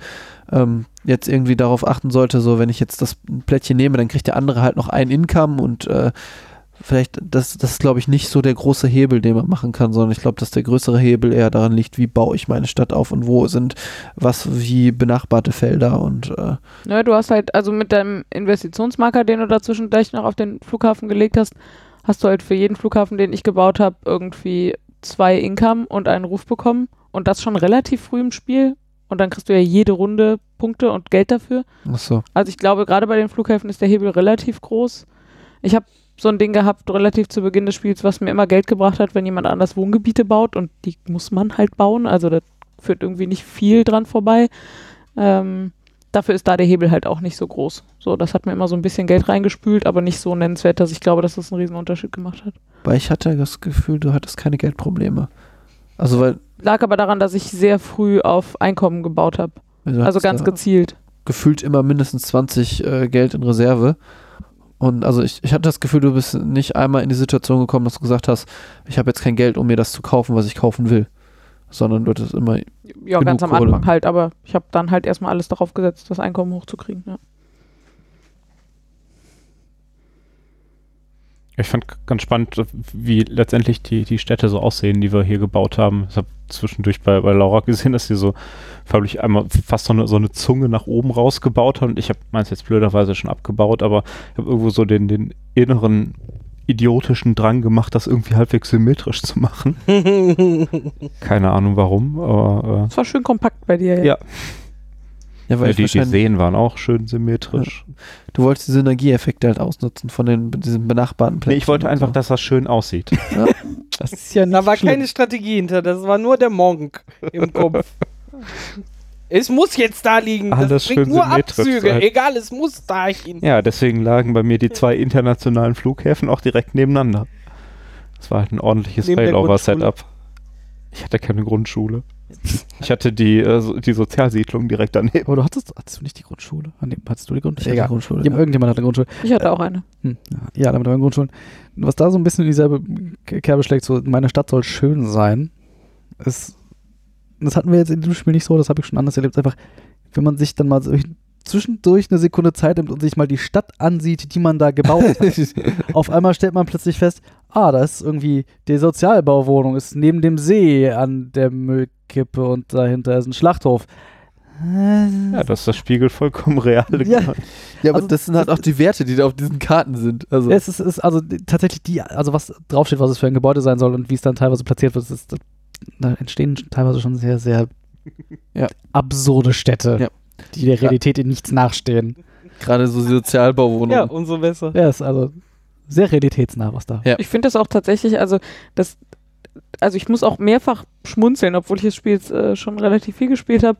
ähm, jetzt irgendwie darauf achten sollte, so wenn ich jetzt das Plättchen nehme, dann kriegt der andere halt noch ein Income und äh, vielleicht, das, das ist glaube ich nicht so der große Hebel, den man machen kann, sondern ich glaube, dass der größere Hebel eher daran liegt, wie baue ich meine Stadt auf und wo sind was wie benachbarte Felder und äh, Ne, du hast halt, also mit deinem Investitionsmarker, den du dazwischen gleich noch auf den Flughafen gelegt hast, hast du halt für jeden Flughafen, den ich gebaut habe, irgendwie zwei Income und einen Ruf bekommen. Und das schon relativ früh im Spiel. Und dann kriegst du ja jede Runde Punkte und Geld dafür. achso. Also ich glaube, gerade bei den Flughäfen ist der Hebel relativ groß. Ich habe so ein Ding gehabt, relativ zu Beginn des Spiels, was mir immer Geld gebracht hat, wenn jemand anders Wohngebiete baut. Und die muss man halt bauen. Also da führt irgendwie nicht viel dran vorbei. Ähm, dafür ist da der Hebel halt auch nicht so groß. So, das hat mir immer so ein bisschen Geld reingespült, aber nicht so nennenswert, dass ich glaube, dass das einen riesen Unterschied gemacht hat. Weil ich hatte das Gefühl, du hattest keine Geldprobleme. Also weil Lag aber daran, dass ich sehr früh auf Einkommen gebaut habe. Also hattest ganz gezielt. gefühlt immer mindestens 20 äh, Geld in Reserve. Und also ich, ich hatte das Gefühl, du bist nicht einmal in die Situation gekommen, dass du gesagt hast, ich habe jetzt kein Geld, um mir das zu kaufen, was ich kaufen will. Sondern du hattest immer, Ja, genug ganz am Kohle. Anfang halt, aber ich habe dann halt erstmal alles darauf gesetzt, das Einkommen hochzukriegen. Ja. Ich fand ganz spannend, wie letztendlich die, die Städte so aussehen, die wir hier gebaut haben. Ich habe zwischendurch bei, bei Laura gesehen, dass sie so förmlich einmal fast so eine, so eine Zunge nach oben rausgebaut hat. Und ich habe meins jetzt blöderweise schon abgebaut, aber ich habe irgendwo so den, den inneren idiotischen Drang gemacht, das irgendwie halbwegs symmetrisch zu machen. Keine Ahnung warum, aber Das war schön kompakt bei dir. Ja. ja, äh, weil ja, die, die Seen waren auch schön symmetrisch. du wolltest die Synergieeffekte halt ausnutzen von den diesen benachbarten Plätzen. Nee, ich wollte einfach, so. dass das schön aussieht. das ist ja Da war schlimm. keine Strategie hinter, das war nur der Monk im Kopf. es muss jetzt da liegen, Alles das bringt schön nur Abzüge. sein. Egal, es muss dahin. Ja, deswegen lagen bei mir die zwei internationalen Flughäfen auch direkt nebeneinander. Das war halt ein ordentliches Neben Failover-Setup. Ich hatte keine Grundschule. Ich hatte die, äh, die Sozialsiedlung direkt daneben. Aber du hattest, hattest du nicht die Grundschule? Ah, nee, hattest du die Grundschule? Ich hatte Grundschule, ja. Irgendjemand hatte eine Grundschule. Ich hatte auch eine. Hm, ja, ja, alle mit euren Grundschulen. Was da so ein bisschen in dieselbe Kerbe schlägt, so meine Stadt soll schön sein, ist, das hatten wir jetzt in diesem Spiel nicht so, das habe ich schon anders erlebt, einfach, wenn man sich dann mal so zwischendurch eine Sekunde Zeit nimmt und sich mal die Stadt ansieht, die man da gebaut hat. Auf einmal stellt man plötzlich fest, ah, da ist irgendwie die Sozialbauwohnung, ist neben dem See an der Müllkippe und dahinter ist ein Schlachthof. Ja, das ist das Spiegel vollkommen real. Ja. Ja, aber Also, das sind halt auch die Werte, die da auf diesen Karten sind. Also, Es ist, ist also tatsächlich die, also was draufsteht, was es für ein Gebäude sein soll und wie es dann teilweise platziert wird, ist, da entstehen teilweise schon sehr, sehr Ja. absurde Städte. Ja. die der Realität in nichts nachstehen. Gerade so Sozialbauwohnungen. Ja, umso besser. Ja, ist also sehr realitätsnah, was da. Ja. Ich finde das auch tatsächlich, also das, also ich muss auch mehrfach schmunzeln, obwohl ich das Spiel jetzt äh, schon relativ viel gespielt habe.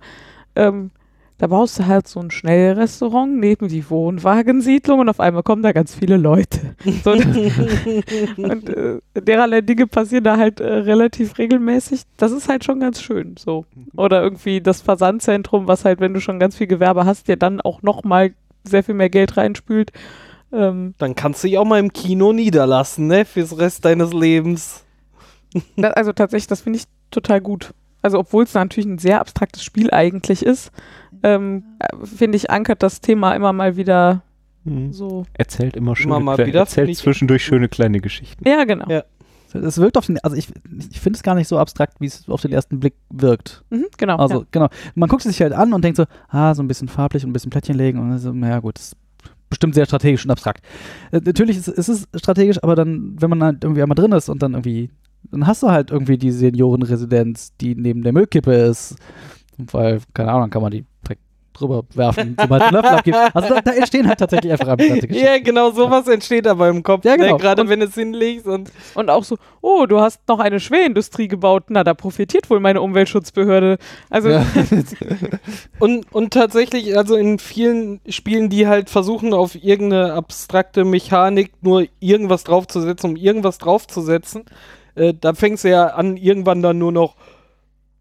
Ähm, da baust du halt so ein Schnellrestaurant neben die Wohnwagensiedlung und auf einmal kommen da ganz viele Leute. So, und äh, dererlei Dinge passieren da halt äh, relativ regelmäßig. Das ist halt schon ganz schön. So. Oder irgendwie das Versandzentrum, was halt, wenn du schon ganz viel Gewerbe hast, dir dann auch nochmal sehr viel mehr Geld reinspült. Ähm, Dann kannst du dich auch mal im Kino niederlassen, ne? Fürs Rest deines Lebens. Da, also tatsächlich, das finde ich total gut. Also obwohl es natürlich ein sehr abstraktes Spiel eigentlich ist, ähm, äh, finde ich, ankert das Thema immer mal wieder Mhm. so. Erzählt immer schöne, Immer wieder, erzählt zwischendurch schöne kleine Geschichten. Ja, genau. Ja. Es wirkt auf den, also ich, ich finde es gar nicht so abstrakt, wie es auf den ersten Blick wirkt. Mhm, genau. Also, ja. genau. Man guckt es sich halt an und denkt so, ah, so ein bisschen farblich und ein bisschen Plättchen legen und dann so, naja, gut, das ist bestimmt sehr strategisch und abstrakt. Äh, natürlich ist, ist es strategisch, aber dann, wenn man halt irgendwie einmal drin ist und dann irgendwie, dann hast du halt irgendwie die Seniorenresidenz, die neben der Müllkippe ist, weil, keine Ahnung, dann kann man die direkt drüber werfen, sobald der Löffel abgibt. Also da, da entstehen halt tatsächlich einfach abstrakte Geschichten. Ja, genau, sowas entsteht aber im Kopf. Ja, genau. Ne? Gerade Und- wenn es hinlegst und. Und auch so, oh, du hast noch eine Schwerindustrie gebaut. Na, da profitiert wohl meine Umweltschutzbehörde. Also, Ja. Und, und tatsächlich, also in vielen Spielen, die halt versuchen, auf irgendeine abstrakte Mechanik nur irgendwas draufzusetzen, um irgendwas draufzusetzen, äh, da fängst du ja an, irgendwann dann nur noch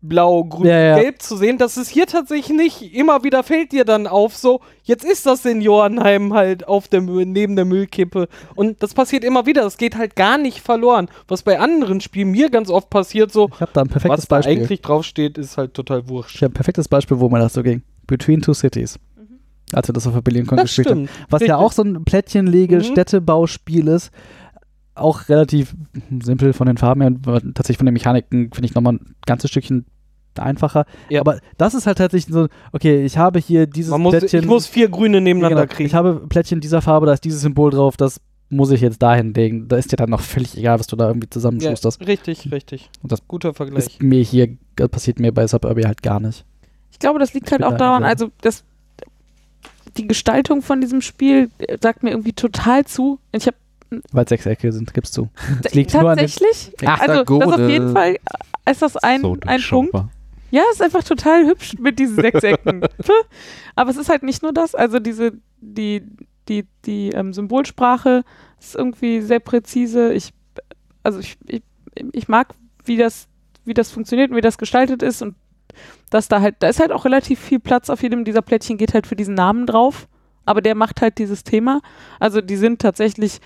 blau, grün, Ja, ja. gelb zu sehen. Das ist hier tatsächlich nicht. Immer wieder fällt dir dann auf, so, jetzt ist das Seniorenheim halt auf der, neben der Müllkippe. Und das passiert immer wieder. Das geht halt gar nicht verloren. Was bei anderen Spielen mir ganz oft passiert, so, Ich habe da ein perfektes was da Beispiel. eigentlich draufsteht, ist halt total Ich wurscht. habe ein perfektes Beispiel, wo mir das so ging. Between Two Cities. Als wir das auf der BerlinCon Das gespielt haben. stimmt. Was ja auch so ein Plättchenlege, Mhm. Ist. Auch relativ simpel von den Farben her. aber Tatsächlich von den Mechaniken finde ich nochmal ein ganzes Stückchen einfacher. Ja. Aber das ist halt tatsächlich so, okay, ich habe hier dieses Man muss, Plättchen. ich muss vier Grüne nebeneinander genau, kriegen. ich habe Plättchen dieser Farbe, da ist dieses Symbol drauf, das muss ich jetzt dahin legen. Da ist dir dann noch völlig egal, was du da irgendwie ja, zusammenschusterst. richtig, richtig. Und das Guter Vergleich. Ist mir hier, das passiert mir bei Suburby halt gar nicht. ich glaube, das liegt Ich halt auch da daran, sehr- also das, die Gestaltung von diesem Spiel äh, sagt mir irgendwie total zu. Ich habe Weil Sechsecke sind, gibst du. liegt nur an den- tatsächlich, also das auf jeden Fall äh, ist das ein, so ein Punkt. Ja, ist einfach total hübsch mit diesen Sechsecken. Aber es ist halt nicht nur das, also diese, die, die, die ähm, Symbolsprache ist irgendwie sehr präzise. Ich, also ich, ich, ich mag, wie das, wie das funktioniert und wie das gestaltet ist und dass da halt, da ist halt auch relativ viel Platz auf jedem dieser Plättchen, geht halt für diesen Namen drauf, aber der macht halt dieses Thema. Also die sind tatsächlich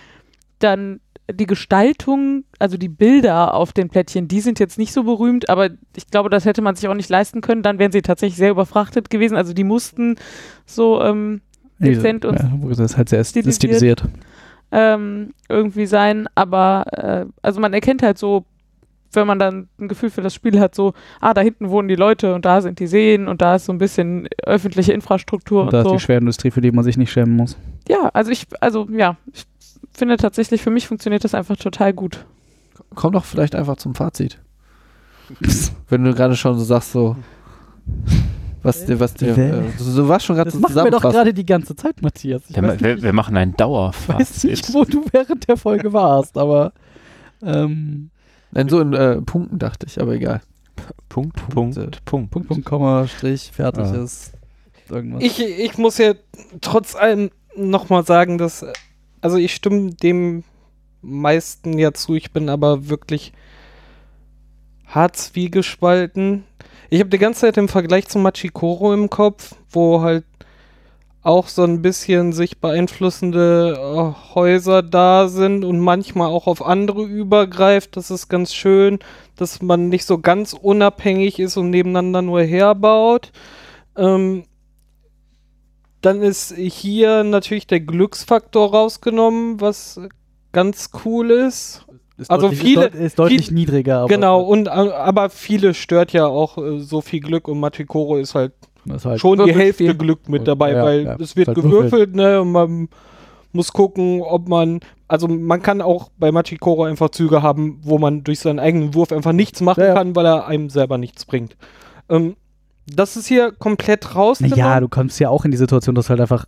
dann die Gestaltung, also die Bilder auf den Plättchen, die sind jetzt nicht so berühmt, aber ich glaube, das hätte man sich auch nicht leisten können. Dann wären sie tatsächlich sehr überfrachtet gewesen. Also die mussten so ähm, dezent und ja, das ist halt sehr stilisiert. stilisiert. ähm, irgendwie sein. Aber äh, also man erkennt halt so, wenn man dann ein Gefühl für das Spiel hat, so, ah, da hinten wohnen die Leute und da sind die Seen und da ist so ein bisschen öffentliche Infrastruktur Und und, da ist so. die Schwerindustrie, für die man sich nicht schämen muss. Ja, also ich, also ja, ich finde tatsächlich, für mich funktioniert das einfach total gut. Komm doch vielleicht einfach zum Fazit. Wenn du gerade schon so sagst, so. Was dir, was dir. Äh, du, du warst schon gerade Das so machen wir doch gerade die ganze Zeit, Matthias. Ich Wir, weiß, wir, wir machen ein ich weiß nicht, wo du während der Folge warst, aber ähm, Nein, so in äh, Punkten dachte ich, aber egal. Punkt, Punkte. Punkt, Punkt. Punkt, Punkt, Komma, Strich, fertig Ja. ist. Irgendwas. Ich, ich muss ja trotz allem nochmal sagen, dass, äh, also ich stimme dem meisten ja zu, ich bin aber wirklich hart zwiegespalten. Ich habe die ganze Zeit den Vergleich zu Machikoro im Kopf, wo halt auch so ein bisschen sich beeinflussende äh, Häuser da sind und manchmal auch auf andere übergreift. Das ist ganz schön, dass man nicht so ganz unabhängig ist und nebeneinander nur herbaut. Ähm, dann ist hier natürlich der Glücksfaktor rausgenommen, was ganz cool ist. Ist also deutlich, viele- Ist, deut ist deutlich viel- niedriger. Aber genau, und äh, aber viele stört ja auch äh, so viel Glück und Matikoro ist halt ist halt schon die. Hälfte Glück mit dabei, Ja, weil ja, es wird halt gewürfelt, ne, und man muss gucken, ob man, also man kann auch bei Machikoro einfach Züge haben, wo man durch seinen eigenen Wurf einfach nichts machen Ja, ja. kann, weil er einem selber nichts bringt. Ähm, Das ist hier komplett rausgenommen. Ja, du kommst ja auch in die Situation, dass du halt einfach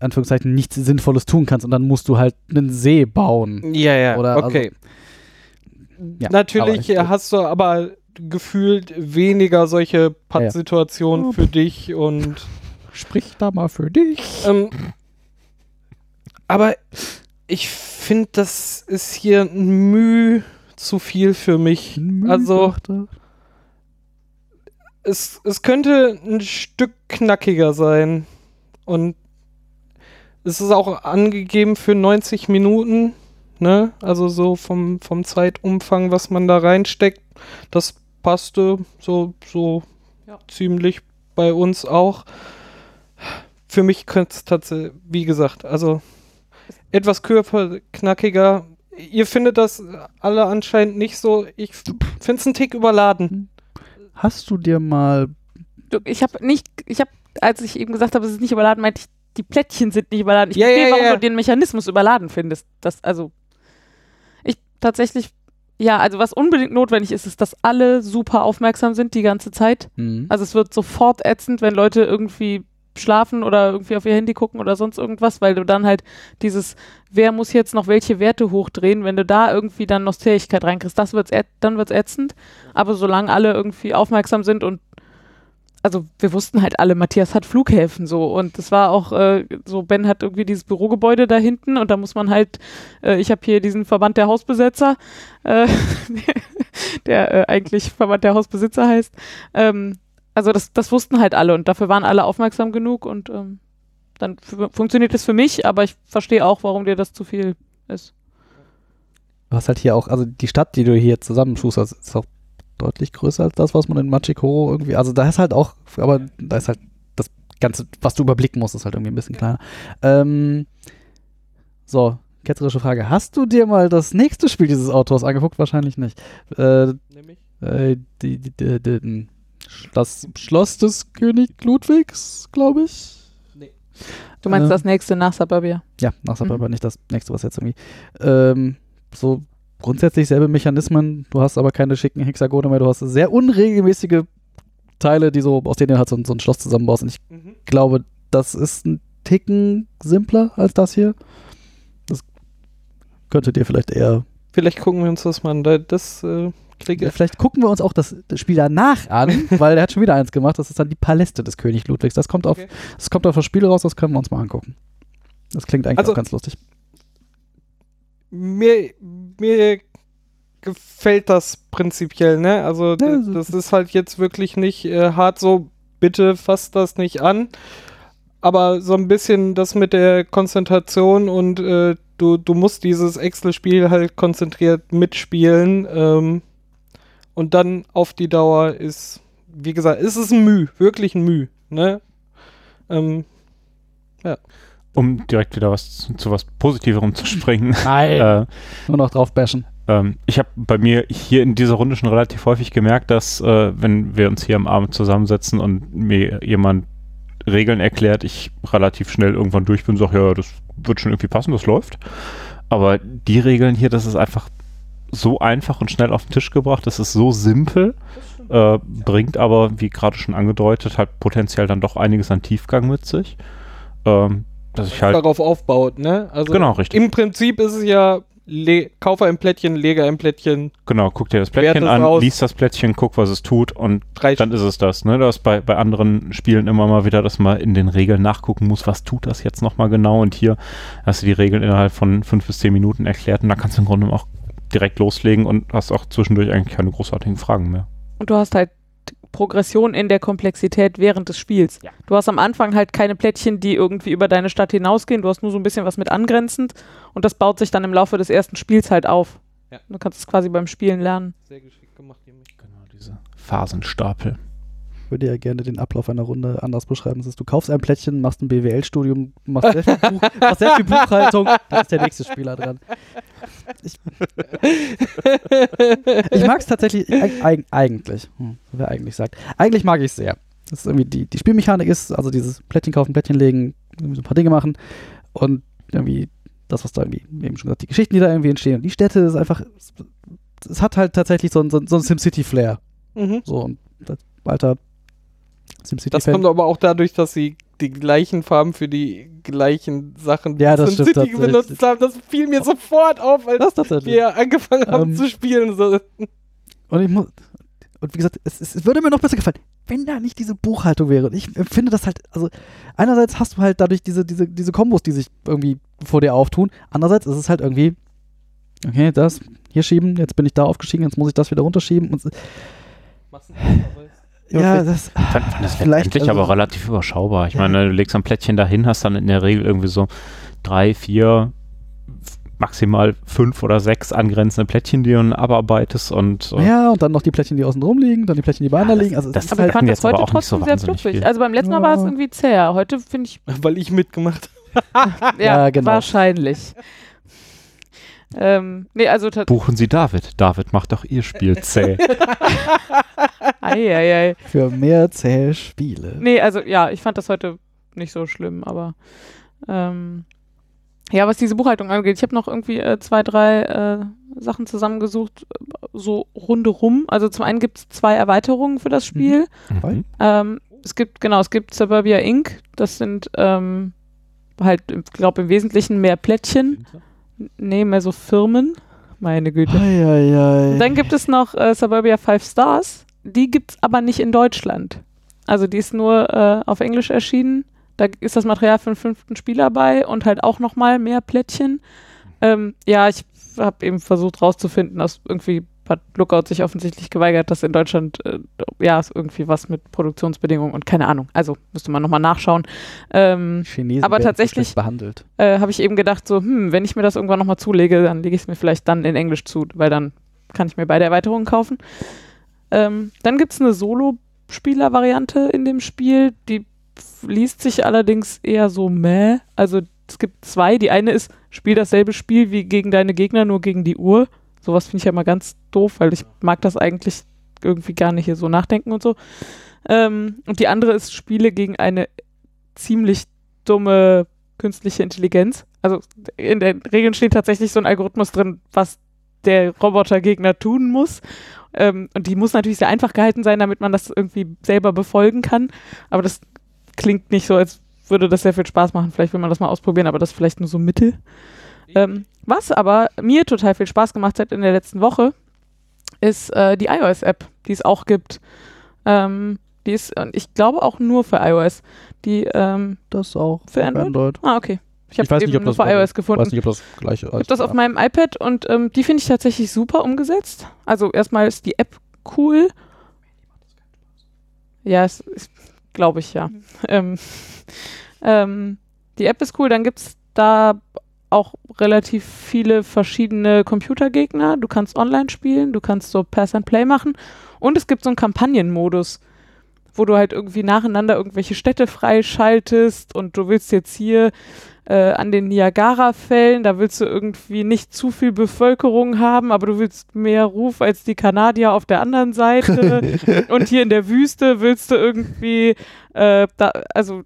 Anführungszeichen nichts Sinnvolles tun kannst und dann musst du halt einen See bauen. ja, ja, Oder also- okay. Ja, Natürlich ich- hast du aber gefühlt weniger solche Pattsituationen für dich und Sprich da mal für dich. ähm, aber ich finde, das ist hier ein Mühe zu viel für mich. Also es, es könnte ein Stück knackiger sein. Und es ist auch angegeben für 90 Minuten. Ne? Also so vom, vom Zeitumfang, was man da reinsteckt. Das passte so, so Ja. ziemlich bei uns auch. Für mich könnte es tatsächlich, wie gesagt, also etwas körperknackiger. Ihr findet das alle anscheinend nicht so. Ich finde es einen Tick überladen. Hast du dir mal Ich habe nicht, ich habe, als ich eben gesagt habe, es ist nicht überladen, meinte ich, die Plättchen sind nicht überladen. Ich Ja, verstehe, ja, warum ja. du den Mechanismus überladen findest. Das, also, ich tatsächlich, ja, also was unbedingt notwendig ist, ist, dass alle super aufmerksam sind die ganze Zeit. hm, Also es wird sofort ätzend, wenn Leute irgendwie schlafen oder irgendwie auf ihr Handy gucken oder sonst irgendwas, weil du dann halt dieses, wer muss jetzt noch welche Werte hochdrehen, wenn du da irgendwie dann Nostähigkeit reinkriegst, das wird's dann wird's ätzend. Aber solange alle irgendwie aufmerksam sind und also wir wussten halt alle, Matthias hat Flughäfen so und es war auch äh, so, Ben hat irgendwie dieses Bürogebäude da hinten und da muss man halt, äh, ich habe hier diesen Verband der Hausbesetzer, äh, der äh, eigentlich Verband der Hausbesitzer heißt, ähm, also das, das wussten halt alle und dafür waren alle aufmerksam genug und ähm, dann funktioniert es für mich, aber ich verstehe auch, warum dir das zu viel ist. du hast halt hier auch, also die Stadt, die du hier zusammenschusterst, ist auch deutlich größer als das, was man in Machikoro irgendwie, also da ist halt auch, aber da ist halt das Ganze, was du überblicken musst, ist halt irgendwie ein bisschen kleiner. Ähm, so, ketzerische Frage. Hast du dir mal das nächste Spiel dieses Autors angeguckt? Wahrscheinlich nicht. Äh, äh, die, die, die, die, das Schloss des König Ludwigs, glaube ich. Du meinst Äh, das nächste nach Suburbia? Ja, nach Mhm. aber nicht das nächste, was jetzt irgendwie. Ähm, so grundsätzlich selbe Mechanismen, du hast aber keine schicken Hexagone mehr, du hast sehr unregelmäßige Teile, die so, aus denen du halt so, ein- so ein Schloss zusammenbaust. Und ich Mhm. glaube, das ist ein Ticken simpler als das hier. Das könnte dir vielleicht eher. Vielleicht gucken wir uns das mal an. Da- Das äh, kriege ich. Vielleicht gucken wir uns auch das, das Spiel danach an, weil der hat schon wieder eins gemacht. Das ist dann die Paläste des König Ludwigs. Das kommt auf, Okay. das kommt auf das Spiel raus, das können wir uns mal angucken. Das klingt eigentlich Also- auch ganz lustig. Mir, mir gefällt das prinzipiell, ne? Also Ja, das ist halt jetzt wirklich nicht äh, hart so, bitte fasst das nicht an. Aber so ein bisschen das mit der Konzentration und äh, du, du musst dieses Excel-Spiel halt konzentriert mitspielen. Ähm, und dann auf die Dauer ist, wie gesagt, ist es ein Müh, wirklich ein Müh, ne? Ähm, Um direkt wieder was zu, zu was Positiverem zu springen. Nein. äh, Nur noch drauf bashen. ähm, ich habe bei mir hier in dieser Runde schon relativ häufig gemerkt, dass äh, wenn wir uns hier am Abend zusammensetzen und mir jemand Regeln erklärt, ich relativ schnell irgendwann durch bin und sage, ja, das wird schon irgendwie passen, das läuft. Aber die Regeln hier, das ist einfach so einfach und schnell auf den Tisch gebracht, das ist so simpel, äh, bringt aber, wie gerade schon angedeutet, halt potenziell dann doch einiges an Tiefgang mit sich. Ähm, dass ich halt, darauf aufbaut, ne? Also genau, richtig. Im Prinzip ist es ja, le kaufe ein Plättchen, lege ein Plättchen, Genau, guck dir das Plättchen an, aus. liest das Plättchen, guck, was es tut und drei dann ist es das. Ne? Du hast bei, bei anderen Spielen immer mal wieder, dass man in den Regeln nachgucken muss, was tut das jetzt nochmal genau und hier hast du die Regeln innerhalb von fünf bis zehn Minuten erklärt und da kannst du im Grunde auch direkt loslegen und hast auch zwischendurch eigentlich keine großartigen Fragen mehr. Und du hast halt Progression in der Komplexität während des Spiels. Ja. Du hast am Anfang halt keine Plättchen, die irgendwie über deine Stadt hinausgehen. Du hast nur so ein bisschen was mit angrenzend und das baut sich dann im Laufe des ersten Spiels halt auf. Ja. Du kannst es quasi beim Spielen lernen. Sehr geschickt gemacht. Genau, diese Phasenstapel. Ich würde ja gerne den Ablauf einer Runde anders beschreiben. Das ist, du kaufst ein Plättchen, machst ein BWL-Studium, machst, sehr viel Buch, machst sehr viel Buchhaltung, dann ist der nächste Spieler dran. Ich, ich mag es tatsächlich eig eig eigentlich, hm, wer eigentlich sagt. Eigentlich mag ich es sehr. Das ist irgendwie die, die Spielmechanik ist, also dieses Plättchen kaufen, Plättchen legen, irgendwie so ein paar Dinge machen und irgendwie das, was da irgendwie, wie eben schon gesagt, die Geschichten, die da irgendwie entstehen. Und die Städte ist einfach, es, hat halt tatsächlich so ein, so ein, SimCity-Flair. Mhm. So, und das, alter Das kommt aber auch dadurch, dass sie die gleichen Farben für die gleichen Sachen Ja, das von stimmt City benutzt haben. Das fiel mir sofort auf, als wir angefangen haben Ähm, zu spielen. Und ich muss, und wie gesagt, es, es, würde mir noch besser gefallen, wenn da nicht diese Buchhaltung wäre. Und ich empfinde das halt, also einerseits hast du halt dadurch diese, diese, diese Kombos, die sich irgendwie vor dir auftun. Andererseits ist es halt irgendwie, okay, das hier schieben, jetzt bin ich da aufgestiegen, jetzt muss ich das wieder runterschieben. Und, ja, das, fand, fand das Vielleicht, letztendlich also- aber relativ überschaubar. Ich Ja. meine, du legst ein Plättchen dahin, hast dann in der Regel irgendwie so drei, vier, maximal fünf oder sechs angrenzende Plättchen, die du dann abarbeitest und äh, ja, und dann noch die Plättchen, die außen drum liegen, dann die Plättchen, die beieinander das- liegen. Also es das- ist Aber halt, ich fand jetzt das heute aber auch so trotzdem sehr fluffig. viel. Also beim letzten Mal war es irgendwie zäher. Heute finde ich, Weil ich mitgemacht ja, Ja, genau. wahrscheinlich. Ähm, nee, also buchen Sie David. David macht doch Ihr Spiel zäh. ei, ei, ei. für mehr zähe Spiele. Nee, also ja, ich fand das heute nicht so schlimm, aber ähm, ja, was diese Buchhaltung angeht, ich habe noch irgendwie äh, zwei, drei äh, Sachen zusammengesucht, äh, so rundherum. Also zum einen gibt es zwei Erweiterungen für das Spiel. Mhm. Ähm, es gibt, genau, es gibt Suburbia Inc., das sind ähm, halt, ich glaube im Wesentlichen mehr Plättchen. Nee, mehr so Firmen. Meine Güte. Eieiei. Dann gibt es noch äh, Suburbia 5 Stars. Die gibt es aber nicht in Deutschland. Also die ist nur äh, auf Englisch erschienen. Da ist das Material für den fünften Spieler bei und halt auch nochmal mehr Plättchen. Ähm, ja, ich habe eben versucht rauszufinden, dass irgendwie hat Lookout sich offensichtlich geweigert, dass in Deutschland äh, ja ist irgendwie was mit Produktionsbedingungen und keine Ahnung. Also müsste man nochmal nachschauen. Ähm, Chinesen Aber tatsächlich- behandelt. äh, habe ich eben gedadt, so, hm, wenn ich mir das irgendwann nochmal zulege, dann lege ich es mir vielleicht dann in Englisch zu, weil dann kann ich mir beide Erweiterungen kaufen. Ähm, dann gibt es eine Solo-Spieler-Variante in dem Spiel, die liest sich allerdings eher so meh. Also es gibt zwei. Die eine ist, spiel dasselbe Spiel wie gegen deine Gegner, nur gegen die Uhr. Sowas finde ich ja immer ganz doof, weil ich mag das eigentlich irgendwie gar nicht hier so nachdenken und so. Ähm, und die andere ist, spiele gegen eine ziemlich dumme künstliche Intelligenz. Also in den Regeln steht tatsächlich so ein Algorithmus drin, was der Robotergegner tun muss. Ähm, und die muss natürlich sehr einfach gehalten sein, damit man das irgendwie selber befolgen kann. Aber das klingt nicht so, als würde das sehr viel Spaß machen. Vielleicht will man das mal ausprobieren, aber das ist vielleicht nur so Mittel. Ähm, was aber mir total viel Spaß gemacht hat in der letzten Woche, ist äh, die iOS-App, die es auch gibt. Ähm, die ist, ich glaube auch nur für iOS. Die, ähm, Das auch Für Android? ah, okay. Ich habe weiß eben nicht, ob nur das für iOS gefunden. weiß nicht, ob das gleiche Ich habe das auf meinem iPad und ähm, die finde ich tatsächlich super umgesetzt. Also erstmal ist die App cool. Ja, es ist, glaube ich, ja. Ähm, ähm, die App ist cool, dann gibt es da auch relativ viele verschiedene Computergegner. Du kannst online spielen, du kannst so Pass and Play machen und es gibt so einen Kampagnenmodus, wo du halt irgendwie nacheinander irgendwelche Städte freischaltest und du willst jetzt hier äh, an den Niagara-Fällen, da willst du irgendwie nicht zu viel Bevölkerung haben, aber du willst mehr Ruf als die Kanadier auf der anderen Seite. und hier in der Wüste willst du irgendwie, äh, da, also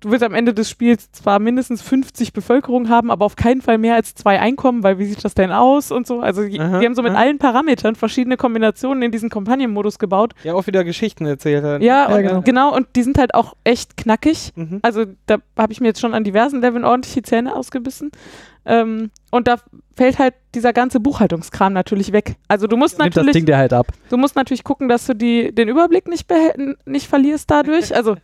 du willst am Ende des Spiels zwar mindestens 50 Bevölkerung haben, aber auf keinen Fall mehr als zwei Einkommen, weil wie sieht das denn aus und so. Also die, Aha, die haben so mit aha. allen Parametern verschiedene Kombinationen in diesen Kampagnenmodus gebaut. Ja, auch wieder Geschichten erzählt hat. Ja, Ja, und, genau. genau. Und die sind halt auch echt knackig. Mhm. Also da habe ich mir jetzt schon an diversen Leveln ordentlich die Zähne ausgebissen. Ähm, und da fällt halt dieser ganze Buchhaltungskram natürlich weg. Also du musst Nimmt das natürlich, Ding dir halt ab. du musst natürlich gucken, dass du die, den Überblick nicht, nicht verlierst dadurch. Also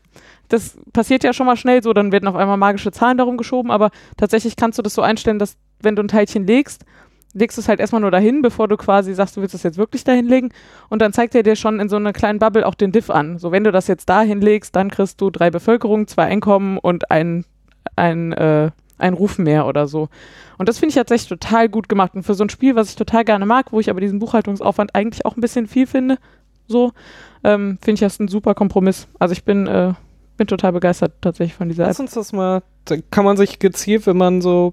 das passiert ja schon mal schnell so, dann werden auf einmal magische Zahlen darum geschoben, aber tatsächlich kannst du das so einstellen, dass wenn du ein Teilchen legst, legst du es halt erstmal nur dahin, bevor du quasi sagst, du willst es jetzt wirklich dahin legen und dann zeigt er dir schon in so einer kleinen Bubble auch den Diff an. So, wenn du das jetzt dahin legst, dann kriegst du drei Bevölkerung, zwei Einkommen und ein, ein, äh, ein Ruf mehr oder so. Und das finde ich tatsächlich total gut gemacht. Und für so ein Spiel, was ich total gerne mag, wo ich aber diesen Buchhaltungsaufwand eigentlich auch ein bisschen viel finde, so, ähm, finde ich das ein super Kompromiss. Also ich bin, äh, bin total begeistert tatsächlich von dieser App. Lass uns das mal. Da kann man sich gezielt, wenn man so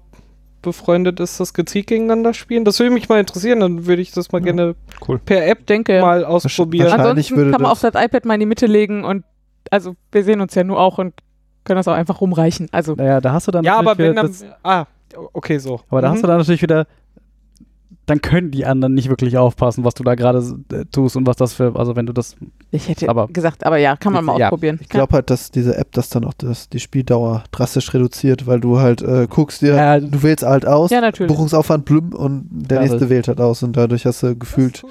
befreundet ist, das gezielt gegeneinander spielen? Das würde mich mal interessieren, dann würde ich das mal Ja. gerne Cool. per App denke, mal ausprobieren. wahrscheinlich ansonsten würde kann man auch das- das iPad mal in die Mitte legen und also wir sehen uns ja nur auch und können das auch einfach rumreichen. Also Naja, da hast du dann Ja, aber natürlich wenn wieder dann. das, Ah, okay, so. aber da Mhm. hast du dann natürlich wieder dann können die anderen nicht wirklich aufpassen, was du da gerade äh, tust und was das für, also wenn du das, Ich hätte Aber- gesagt, aber ja, kann man mal Ja. ausprobieren. Ich glaube halt, dass diese App das dann auch das, die Spieldauer drastisch reduziert, weil du halt äh, guckst dir, Ja. du wählst halt aus, Ja, natürlich. Buchungsaufwand blüm und der Ja, nächste das- wählt halt aus und dadurch hast du gefühlt.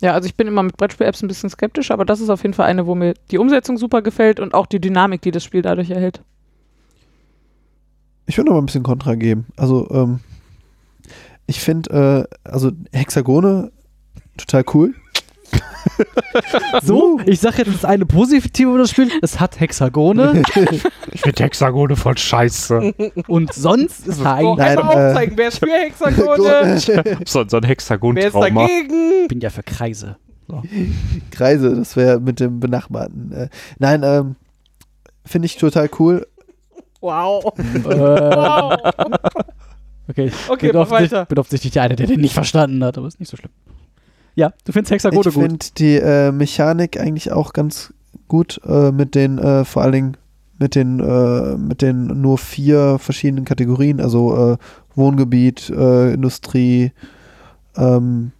Ja, also ich bin immer mit Brettspiel-Apps ein bisschen skeptisch, aber das ist auf jeden Fall eine, wo mir die Umsetzung super gefällt und auch die Dynamik, die das Spiel dadurch erhält. Ich würde noch mal ein bisschen Kontra geben. Also, ähm, ich finde, äh, also Hexagone total cool. so, ich sag jetzt das eine positive über das Spiel, es hat Hexagone Ich finde Hexagone voll scheiße. und sonst ist da Oh, eigentlich, Nein, äh, aufzeigen, wer ist für Hexagone? so, so ein wer ist dagegen? ich bin ja für Kreise. Kreise, das wäre mit dem Benachbarten. Äh, nein, ähm, finde ich total cool. Wow. äh, okay, ich Okay, bin, mach offensichtlich, weiter. bin offensichtlich der eine, der den nicht verstanden hat, aber ist nicht so schlimm. Ja, du findest Hexagone ich gut. finde die äh, Mechanik eigentlich auch ganz gut äh, mit den, äh, vor allen Dingen mit den, äh, mit den nur vier verschiedenen Kategorien, also äh, Wohngebiet, äh, Industrie, ähm,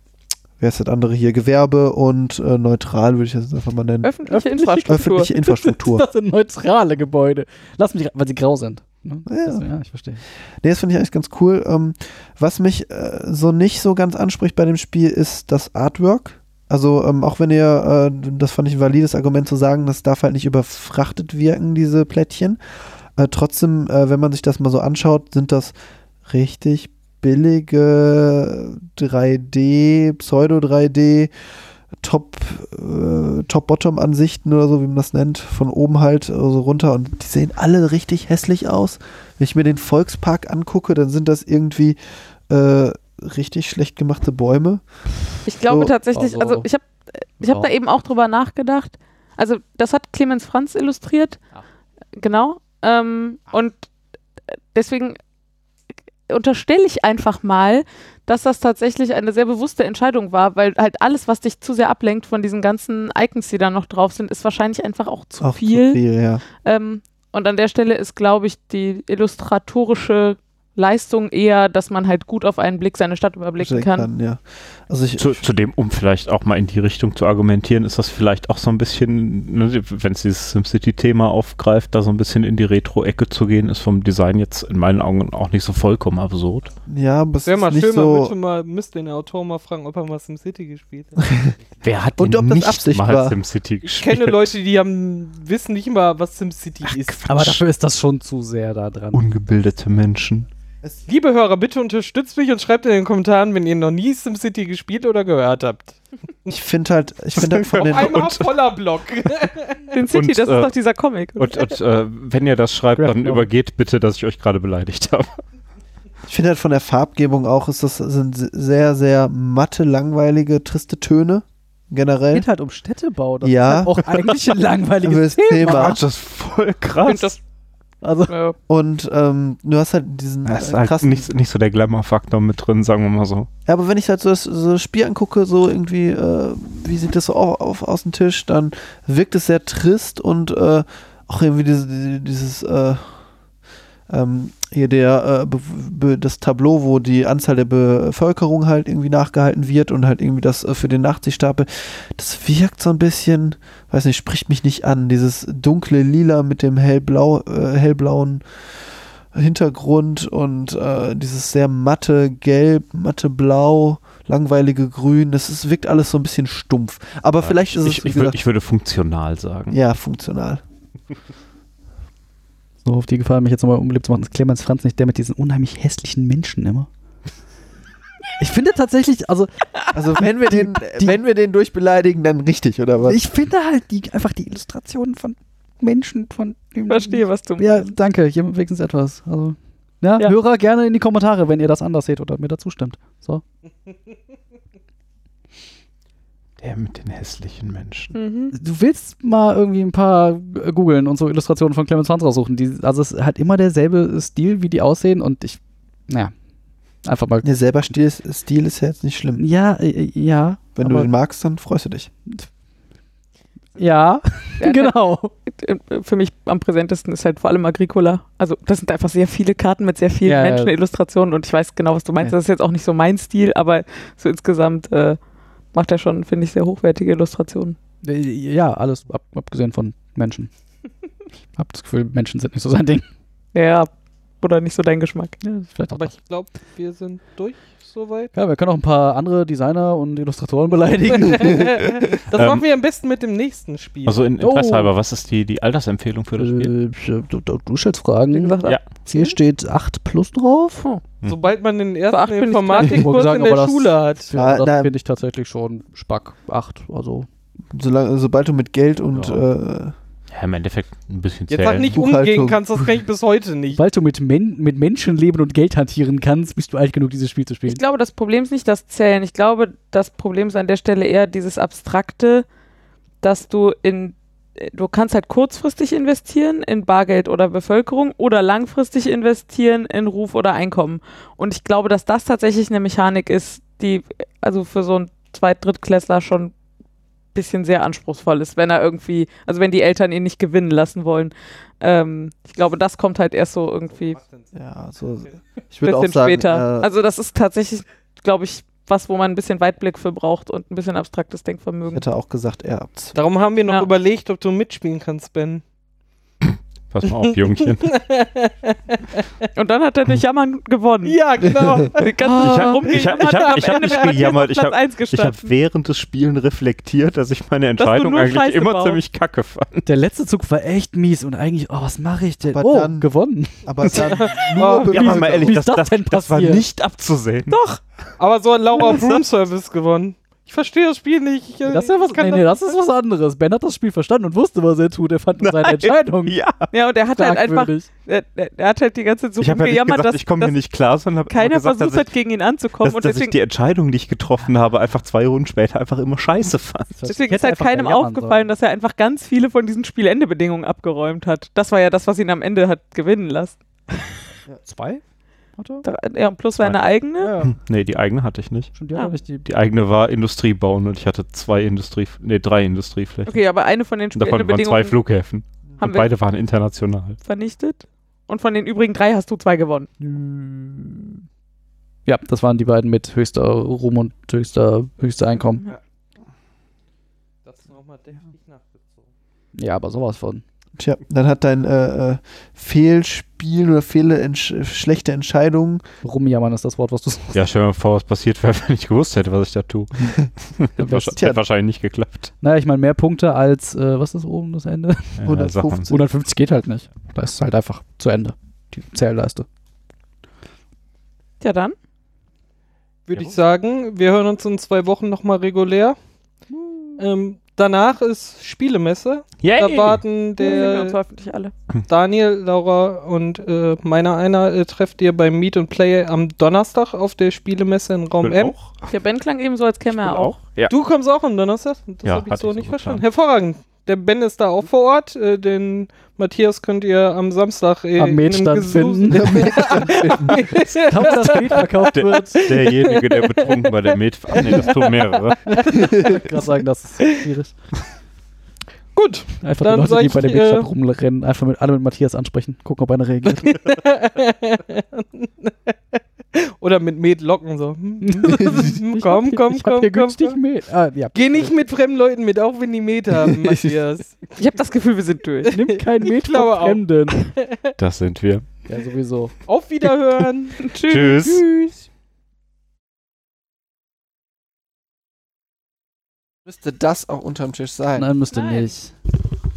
wer ist das andere hier, Gewerbe und äh, neutral, würde ich das jetzt einfach mal nennen. Öffentliche, Öffentliche- Infrastruktur. Öffentliche Infrastruktur. Das sind neutrale Gebäude. Lass mich, weil sie grau sind. Ne? Ja. Das, ja, ich verstehe. Nee, das finde ich eigentlich ganz cool. Ähm, was mich äh, so nicht so ganz anspricht bei dem Spiel, ist das Artwork. Also ähm, auch wenn ihr, äh, das fand ich ein valides Argument zu sagen, das darf halt nicht überfrachtet wirken, diese Plättchen. Äh, trotzdem, äh, wenn man sich das mal so anschaut, sind das richtig billige 3D, Pseudo-3D, Top, äh, Top-Bottom-Ansichten oder so, wie man das nennt, von oben halt äh, so runter und die sehen alle richtig hässlich aus. Wenn ich mir den Volkspark angucke, dann sind das irgendwie äh, richtig schlecht gemachte Bäume. Ich glaube So, tatsächlich, also- also ich habe ich hab Ja. da eben auch drüber nachgedacht. Also das hat Clemens Franz illustriert. Ja. Genau. Ähm, und deswegen unterstelle ich einfach mal, dass das tatsächlich eine sehr bewusste Entscheidung war, weil halt alles, was dich zu sehr ablenkt von diesen ganzen Icons, die da noch drauf sind, ist wahrscheinlich einfach auch zu Auch viel. zu viel, ja. Ähm, und an der Stelle ist, glaube ich, die illustratorische Leistung eher, dass man halt gut auf einen Blick seine Stadt überblicken kann. ja. Also ich, Zu, zudem, um vielleicht auch mal in die Richtung zu argumentieren, ist das vielleicht auch so ein bisschen, ne, wenn es dieses SimCity-Thema aufgreift, da so ein bisschen in die Retro-Ecke zu gehen, ist vom Design jetzt in meinen Augen auch nicht so vollkommen absurd. ja, aber es Wäre ist mal nicht schön, man so. müsste, mal, müsste den Autor mal fragen, ob er mal SimCity gespielt hat. Wer hat Und denn ob nicht Absicht mal war? SimCity Ich gespielt? kenne Leute, die haben, wissen nicht mal, was SimCity ist. Aber dafür ist das schon zu sehr da dran. Ungebildete Menschen. Liebe Hörer, bitte unterstützt mich und schreibt in den Kommentaren, wenn ihr noch nie SimCity gespielt oder gehört habt. Ich finde halt, ich finde halt von den, Einmal und- voller Block. Den City, Und, das äh, ist doch dieser Comic. Und, und äh, wenn ihr das schreibt, dann Graphic übergeht bitte, dass ich euch gerade beleidigt habe. ich finde halt von der Farbgebung auch, ist das sind sehr, sehr matte, langweilige, triste Töne. Generell. geht halt um Städtebau. Das Ja. ist halt auch eigentlich ein langweiliges das Thema. Thema. das ist voll krass. find das, Also, äh, Und ähm, du hast halt diesen Da ist äh, halt krassen. nicht, nicht so der Glamour-Faktor mit drin, sagen wir mal so. Ja, aber wenn ich halt so das, so das Spiel angucke, so irgendwie, äh, wie sieht das so auf, auf, aus dem Tisch, dann wirkt es sehr trist und äh, auch irgendwie diese, die- dieses, äh, ähm, hier der, äh, das Tableau, wo die Anzahl der Bevölkerung halt irgendwie nachgehalten wird und halt irgendwie das äh, für den Nachtsichtstapel, das wirkt so ein bisschen, weiß nicht, spricht mich nicht an. Dieses dunkle Lila mit dem hellblau, äh, hellblauen Hintergrund und äh, dieses sehr matte Gelb, matte Blau, langweilige Grün, das ist, wirkt alles so ein bisschen stumpf. Aber vielleicht ist es, ich, wie ich, gesagt, ich würde funktional sagen. ja, funktional. so auf die Gefahr, mich jetzt nochmal unbeliebt zu machen, ist Clemens Franz nicht der mit diesen unheimlich hässlichen Menschen immer? Ich finde tatsächlich, also Also wenn wir den, die- wenn wir den durchbeleidigen, dann richtig, oder was? ich finde halt die, einfach die Illustrationen von Menschen, von dem verstehe, was du Ja, danke, hier wenigstens etwas. Also, ja, Ja. Hörer gerne in die Kommentare, wenn ihr das anders seht oder mir dazu stimmt. So. Der mit den hässlichen Menschen. Mhm. Du willst mal irgendwie ein paar äh, googeln und so Illustrationen von Clemens Franz raussuchen. Die, also es hat immer derselbe Stil, wie die aussehen und ich, naja, einfach mal. Der selber Stil ist, Stil ist ja jetzt nicht schlimm. Ja, äh, ja. Wenn du den magst, dann freust du dich. Ja, genau. äh, für mich am präsentesten ist halt vor allem Agricola. Also das sind einfach sehr viele Karten mit sehr vielen Ja, ja. Menschenillustrationen und ich weiß genau, was du meinst. Ja. Das ist jetzt auch nicht so mein Stil, aber so insgesamt äh, macht er schon, finde ich, sehr hochwertige Illustrationen. Ja, alles ab, abgesehen von Menschen. Ich habe das Gefühl, Menschen sind nicht so sein Ding. Ja, oder nicht so dein Geschmack. Ja, vielleicht auch Aber das. ich glaube, wir sind durch soweit. Ja, wir können auch ein paar andere Designer und Illustratoren beleidigen. das Ähm, machen wir am besten mit dem nächsten Spiel. Also in Oh. Interesse halber, was ist die, die Altersempfehlung für das Spiel? äh, du, du, du stellst Wie Fragen. gesagt, Ja. Hier steht 8 plus drauf. Oh. Sobald man den ersten Informatikkurs in der Schule hat. Ja, das da- finde ich tatsächlich schon Spack. 8, also. Solange, sobald du mit Geld und Ja. äh, Ja, im Endeffekt ein bisschen Jetzt zählen. sag nicht Buchhaltung. umgehen kannst, das kann ich bis heute nicht. Sobald du mit, Men mit Menschen leben und Geld hantieren kannst, bist du alt genug, dieses Spiel zu spielen. Ich glaube, das Problem ist nicht das Zählen. Ich glaube, das Problem ist an der Stelle eher dieses Abstrakte, dass du in, du kannst halt kurzfristig investieren in Bargeld oder Bevölkerung oder langfristig investieren in Ruf oder Einkommen. Und ich glaube, dass das tatsächlich eine Mechanik ist, die also für so einen Zweit-, Drittklässler schon bisschen sehr anspruchsvoll ist, wenn er irgendwie, also wenn die Eltern ihn nicht gewinnen lassen wollen. Ähm, ich glaube, das kommt halt erst so irgendwie ja, so. Ich würde auch bisschen sagen, später. äh, also das ist tatsächlich, glaube ich, was, wo man ein bisschen Weitblick für braucht und ein bisschen abstraktes ich Denkvermögen. hätte auch gesagt, zwei. Darum haben wir noch Ja. überlegt, ob du mitspielen kannst, Ben. Pass mal auf, Jungchen. Und dann hat er durch Jammern gewonnen. Ja, genau. Die Ich hab- ich hab- ich hab- ich hab nicht gejammert, ich hab- habe gestanden. während des Spielen reflektiert, dass ich meine du Entscheidung eigentlich Scheiße immer baust. ziemlich kacke fand. Der letzte Zug war echt mies und eigentlich, oh, was mache ich denn? Aber oh, dann- gewonnen. Aber dann Oh, nur Ja, aber mal ehrlich, das, das das, das war nicht abzusehen. Doch, Aber so hat Laura Broom Service gewonnen. Ich verstehe das Spiel nicht. Ich, Das ist ja was, ich nee, nee, das ist was anderes. Ben hat das Spiel verstanden und wusste, was er tut. Er fand nur seine Entscheidung Ja, ja, und er hat halt einfach, er, er hat halt die ganze Zeit so ich habe ja nicht rumgejammert, gesagt, dass, ich komme hier nicht klar, sondern habe keiner gesagt, versucht hat, ich, gegen ihn anzukommen. dass, und dass ich deswegen, die Entscheidung, die ich getroffen habe, einfach zwei Runden später einfach immer scheiße fand. deswegen ist halt keinem aufgefallen, dass er einfach ganz viele von diesen Spielendebedingungen abgeräumt hat. Das war ja das, was ihn am Ende hat gewinnen lassen. sollen. Zwei? Hat? Da- Ja, und plus seine eigene. Ja, Hm, Nee, die eigene hatte ich nicht. stimmt, ja. Ah. nicht die, Die eigene war Industrie bauen und ich hatte zwei Industrie, nee, drei Industrieflächen. Okay, aber eine von den davon waren zwei Flughäfen. haben Und beide waren international. vernichtet. Und von den übrigen drei hast du zwei gewonnen. Ja, das waren die beiden mit höchster Ruhm und höchster, höchster Einkommen. Das ist nochmal deftig nachgezogen. Ja, aber sowas von. Tja, dann hat dein äh, äh, Fehlspiel oder fehle Entsch schlechte Entscheidungen. Rumjammern ist das Wort, was du sagst. Ja, stell dir mal vor, was passiert wäre, wenn ich gewusst hätte, was ich da tue. Hätte wahrscheinlich, hätte wahrscheinlich nicht geklappt. Naja, ich meine, mehr Punkte als, äh, was ist oben das Ende? Ja, 150. Sachen. 150 geht halt nicht. Da ist halt einfach zu Ende. Die Zählleiste. Ja, dann. Würde ich sagen, wir hören uns in zwei Wochen nochmal regulär. Ähm, danach ist Spielemesse. Da warten Da uns der hoffentlich alle. Daniel, Laura und äh, meiner einer äh, trefft ihr beim Meet and Play am Donnerstag auf der Spielemesse in Raum M. auch? Der Ben klang eben so, als käme er auch. Ja. Du kommst auch am Donnerstag? Das Ja, habe ich so ich so nicht verstanden. Hervorragend. Der Ben ist da auch vor Ort. Äh, den Matthias könnt ihr am Samstag äh, Am Metstand einem Gesus- finden. Das Bild verkauft Der, wird. derjenige, der betrunken bei der Met... Ach nee, das tun mehrere. Ich wollte gerade sagen, das ist schwierig. Gut. Einfach Dann die Leute, die ich, bei der äh, Bildstadt rumrennen, einfach mit, alle mit Matthias ansprechen, gucken, ob einer reagiert. Oder mit Met locken so. Hm, Ich komm, hab hier- komm, ich hab komm, hier komm, günstig komm. Met. Ah, ja. Geh nicht mit fremden Leuten mit, auch wenn die Met haben, Matthias. Ich habe das Gefühl, wir sind durch. Nimm kein Ich Met von. Fremden. Das sind wir. Ja, sowieso. Auf Wiederhören. Tschüss. Tschüss. Müsste das auch unterm Tisch sein? Nein, müsste Nein. nicht.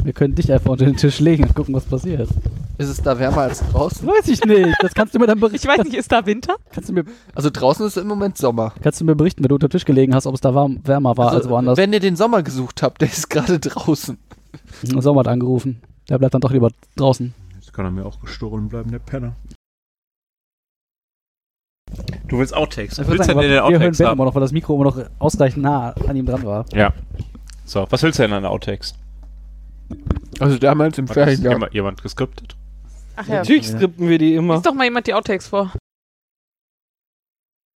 Wir können dich einfach unter den Tisch legen und gucken, was passiert. Ist es da wärmer als draußen? Weiß ich nicht. Das kannst du mir dann berichten. Ich weiß nicht, ist da Winter? Kannst du mir, Also draußen ist im Moment Sommer. kannst du mir berichten, wenn du unter den Tisch gelegen hast, ob es da warm, wärmer war als also, woanders? wenn ihr den Sommer gesucht habt, der ist gerade draußen. Sommer hat angerufen. Der bleibt dann doch lieber draußen. Jetzt kann er mir auch gestohlen bleiben, der Penner. Du willst Outtakes. Ich würd sagen, aber wir hören Ben immer noch, weil das Mikro immer noch ausreichend nah an ihm dran war. Ja. So, was willst du denn an Outtakes? Also damals im Hat das Ferienjahr. jemand, jemand geskriptet? Ach ja. Natürlich skripten wir die immer. Lies doch mal jemand die Outtakes vor.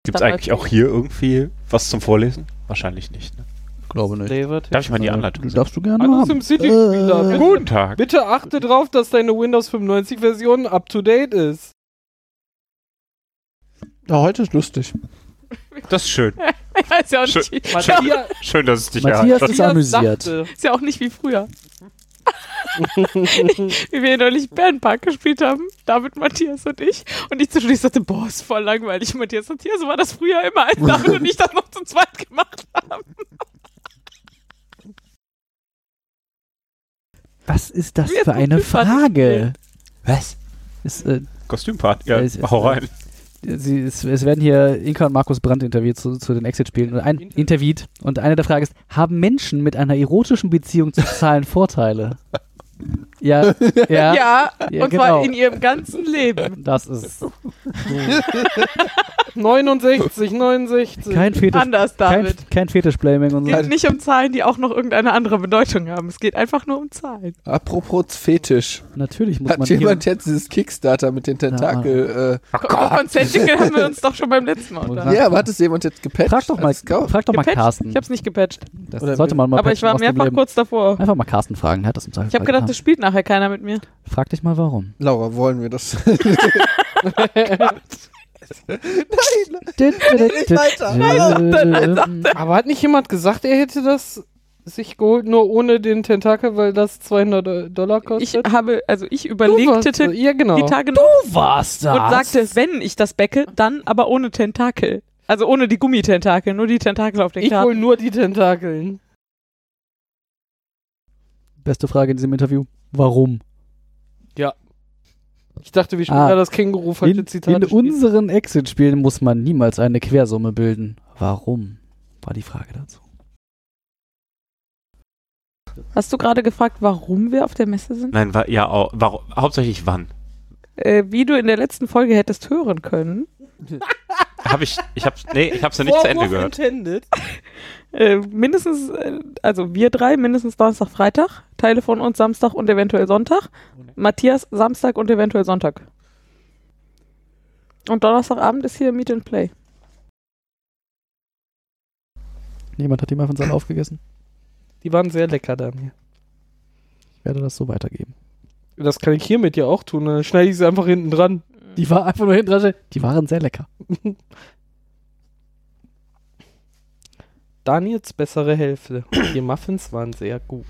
Gibt es eigentlich auch hier irgendwie was zum Vorlesen? Wahrscheinlich nicht. Ne? Glaube nicht. Flavored Darf ich mal die Äh, Anleitung du darfst du gerne Hallo haben. SimCity-Spieler. Äh, bitte, Guten Tag. bitte achte drauf, dass deine Windows 95-Version up-to-date ist. Ja, heute ist lustig. Das ist schön. Ich weiß ja auch Schön. nicht. Matthias, Schön, dass es dich Matthias ist amüsiert. sagte- Ist ja auch nicht wie früher. Wie wir neulich Bärenpark gespielt haben, David, Matthias und ich. Und ich zwischendurch sagte, boah, ist voll langweilig. Matthias und hier, so war das früher immer, als David und ich das noch zu zweit gemacht haben. Was ist das Wir für eine Kostümparty Frage? Was? Ist, äh, Kostümpart. Ja, Ja, es ist- hau rein. Sie, es, es werden hier Inka und Markus Brandt interviewt zu, zu den Exit-Spielen. Und ein, interviewt. Und eine der Fragen ist: Haben Menschen mit einer erotischen Beziehung zu Zahlen Vorteile? Ja, ja, Ja, Ja, und genau. zwar in ihrem ganzen Leben. das ist 69, 69. kein Fetisch. Anders, Kein, David. kein Fetischblaming und Es so. geht nicht um Zahlen, die auch noch irgendeine andere Bedeutung haben. Es geht einfach nur um Zahlen. Apropos Fetisch. Natürlich muss Hat man jemand jetzt dieses Kickstarter mit den Tentakel? Oh Von Tentacle haben wir uns doch schon beim letzten Mal Äh, unterhalten. ja, aber hat es jemand jetzt gepatcht? Frag doch mal, frag doch mal? Carsten. Ich hab's nicht gepatcht. Das Oder sollte man mal Aber ich war mehrfach kurz davor. Einfach mal Carsten fragen, hat das im Ich habe gedacht, das spielt nachher keiner mit mir. Frag dich mal warum. Laura, wollen wir das? Nicht weiter. Aber hat nicht jemand gesagt, er hätte das sich geholt, nur ohne den Tentakel, weil das 200 Dollar Ich kostet? habe, also ich überlegte ja, genau. die Tage noch Du warst das. und sagte, wenn ich das backe, dann aber ohne Tentakel. Also ohne die Gummitentakel, nur die Tentakel auf den ich hol Karten. nur die Tentakeln. Beste Frage in diesem Interview. Warum? Ich dachte, wir spielen Ah. da das Känguru falsche In, Zitate. in spielen. unseren Exit-Spielen muss man niemals eine Quersumme bilden. Warum? War die Frage dazu. Hast du gerade gefragt, warum wir auf der Messe sind? Nein, war, ja, au- warum, hauptsächlich wann? Äh, wie du in der letzten Folge hättest hören können. Hab ich, ich hab's, nee, ich hab's ja nicht zu Ende Vorwurf gehört. intended. Äh, mindestens, äh, also wir drei, mindestens Donnerstag, Freitag. Teile von uns Samstag und eventuell Sonntag. Matthias Samstag und eventuell Sonntag. Und Donnerstagabend ist hier Meet and Play. Niemand hat die Muffins alle aufgegessen. Die waren sehr lecker, Daniel. Ich werde das so weitergeben. Das kann ich hiermit ja auch tun. Dann schneide ich sie einfach hinten dran. Die war einfach nur hinten dran. Die waren sehr lecker. Daniels bessere Hälfte. Die Muffins waren sehr gut.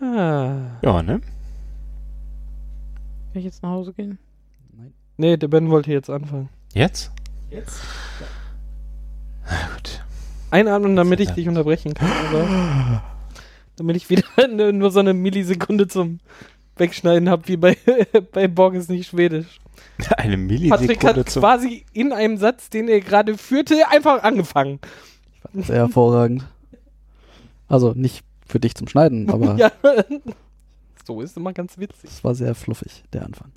Ah. Ja, ne? Kann ich jetzt nach Hause gehen? Nee, der Ben wollte jetzt anfangen. Jetzt? Jetzt. Na gut. Einatmen, damit ich dich unterbrechen kann. Aber damit ich wieder nur so eine Millisekunde zum Wegschneiden habe, wie bei, bei Borg ist nicht schwedisch. Eine Patrick hat Millisekunde zu. quasi in einem Satz, den er gerade führte, einfach angefangen. Sehr hervorragend. Also nicht für dich zum Schneiden, aber ja. So ist immer ganz witzig. es war sehr fluffig, der Anfang.